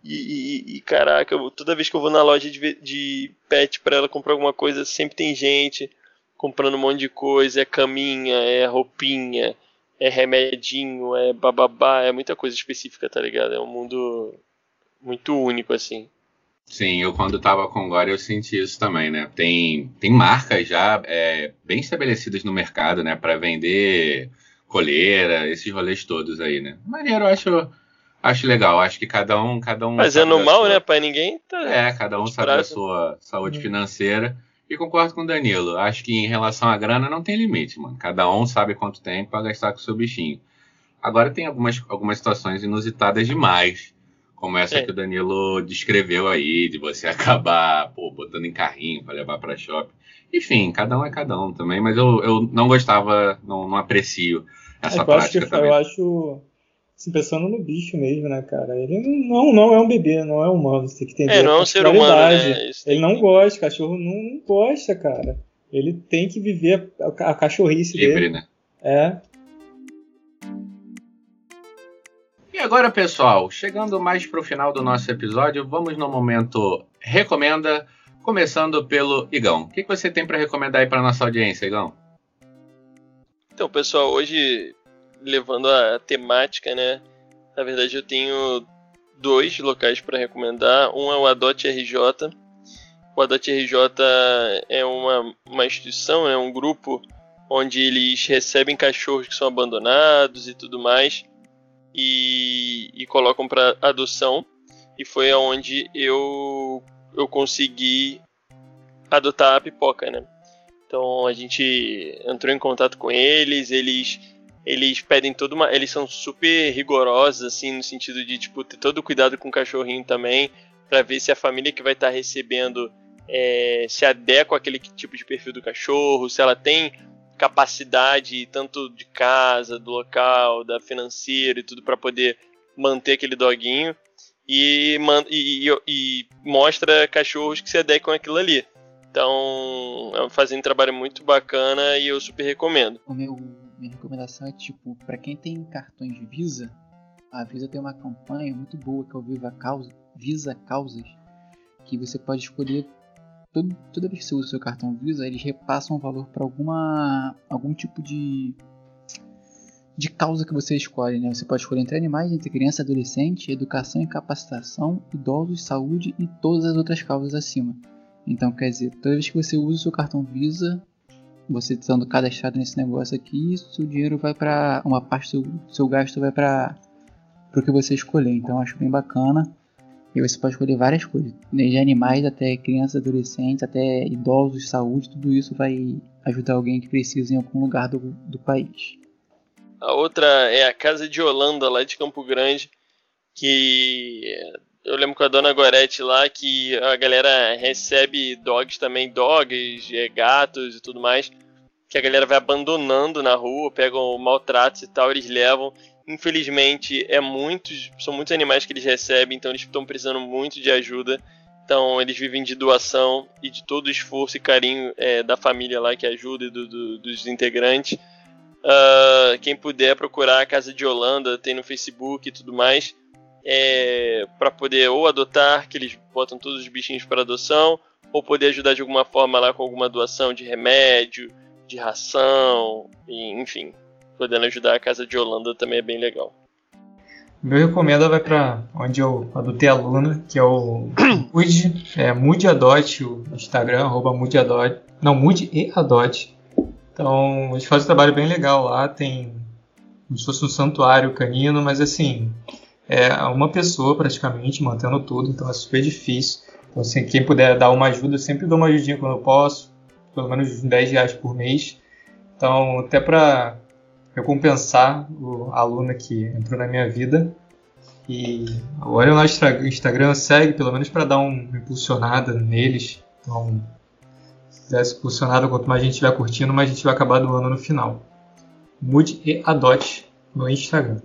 C: E, e, e, caraca, toda vez que eu vou na loja de, de pet para ela comprar alguma coisa, sempre tem gente comprando um monte de coisa. É caminha, é roupinha, é remedinho, é bababá, é muita coisa específica, tá ligado? É um mundo muito único, assim.
D: Sim, eu quando tava com Gore eu senti isso também, né? Tem, tem marcas já é, bem estabelecidas no mercado, né? para vender coleira, esses rolês todos aí, né? Maneiro, eu acho Acho legal, acho que cada um. Cada um
C: Fazendo mal, sua... né? Pra ninguém. Tá
D: é, cada um sabe a sua saúde uhum. financeira. E concordo com o Danilo. Acho que em relação à grana não tem limite, mano. Cada um sabe quanto tem para gastar com o seu bichinho. Agora tem algumas, algumas situações inusitadas demais, como essa
C: É.
D: que o Danilo descreveu aí, de você acabar pô, botando em carrinho para levar para shopping. Enfim, cada um é cada um também, mas eu, eu não gostava, não, não aprecio essa
A: É que eu acho que
D: prática também.
A: eu acho. Assim, pensando no bicho mesmo, né, cara? Ele não, não é um bebê, não é humano. Você tem que entender.
C: É, não é
A: a
C: um ser humano, né?
A: Ele não
C: que-
A: gosta, cachorro não, não gosta, cara. Ele tem que viver a, a cachorrice
D: Livre,
A: dele.
D: né?
A: É.
D: E agora, pessoal, chegando mais para o final do nosso episódio, vamos no momento recomenda, começando pelo Igão. O que, que você tem para recomendar aí para nossa audiência, Igão?
C: Então, pessoal, hoje, levando a temática, né? Na verdade, eu tenho dois locais para recomendar. Um é o Adote RJ. O Adote RJ é uma, uma instituição, é um grupo onde eles recebem cachorros que são abandonados e tudo mais e, e colocam para adoção. E foi aonde eu, eu consegui adotar a pipoca, né? Então a gente entrou em contato com eles, eles eles pedem toda uma, eles são super rigorosos assim no sentido de tipo ter todo o cuidado com o cachorrinho também, para ver se a família que vai estar recebendo é, se adequa àquele tipo de perfil do cachorro, se ela tem capacidade tanto de casa, do local, da financeira e tudo para poder manter aquele doguinho e, e- e- e mostra cachorros que se adequam àquilo ali. Então, é fazendo um trabalho muito bacana e eu super recomendo.
B: O meu, minha recomendação é tipo, pra quem tem cartões Visa, a Visa tem uma campanha muito boa que é o Viva Causa, Visa Causas, que você pode escolher todo, toda vez que você usa o seu cartão Visa, eles repassam um valor para alguma algum tipo de de causa que você escolhe, né? Você pode escolher entre animais, entre criança, adolescente, educação e capacitação, idosos, saúde e todas as outras causas acima. Então, quer dizer, toda vez que você usa o seu cartão Visa, você estando cadastrado nesse negócio aqui, seu dinheiro vai para uma parte do seu, gasto vai para o que você escolher. Então, acho bem bacana. E você pode escolher várias coisas, desde animais até crianças, adolescentes, até idosos, saúde, tudo isso vai ajudar alguém que precisa em algum lugar do, do país.
C: A outra é a Casa de Holanda, lá de Campo Grande, que eu lembro com a dona Gorete lá que a galera recebe dogs também, dogs, eh, gatos e tudo mais, que a galera vai abandonando na rua, pegam maltratos e tal, eles levam. Infelizmente, é muitos, são muitos animais que eles recebem, então eles estão precisando muito de ajuda. Então eles vivem de doação e de todo o esforço e carinho eh, da família lá que ajuda e do- do- dos integrantes. Ah, quem puder procurar a Casa de Holanda, tem no Facebook e tudo mais, é, para poder ou adotar, que eles botam todos os bichinhos para adoção, ou poder ajudar de alguma forma lá com alguma doação de remédio, de ração, e, enfim, podendo ajudar a Casa de Holanda também é bem legal.
A: Meu recomenda vai para onde eu adotei a Luna, que é o Mude, é Mude Adote, o Instagram, arroba Mude Adote. Não, Mude e Adote. Então, eles fazem um trabalho bem legal lá, tem como se fosse um santuário canino, mas assim, é uma pessoa praticamente mantendo tudo, então é super difícil. Então, assim, quem puder dar uma ajuda, eu sempre dou uma ajudinha quando eu posso, pelo menos uns 10 reais por mês. Então, até para recompensar o aluno que entrou na minha vida. E olha lá no Instagram, segue pelo menos para dar uma impulsionada neles. Então, se der essa impulsionada, quanto mais a gente estiver curtindo, mais a gente vai acabar doando no final. Mude e adote no Instagram.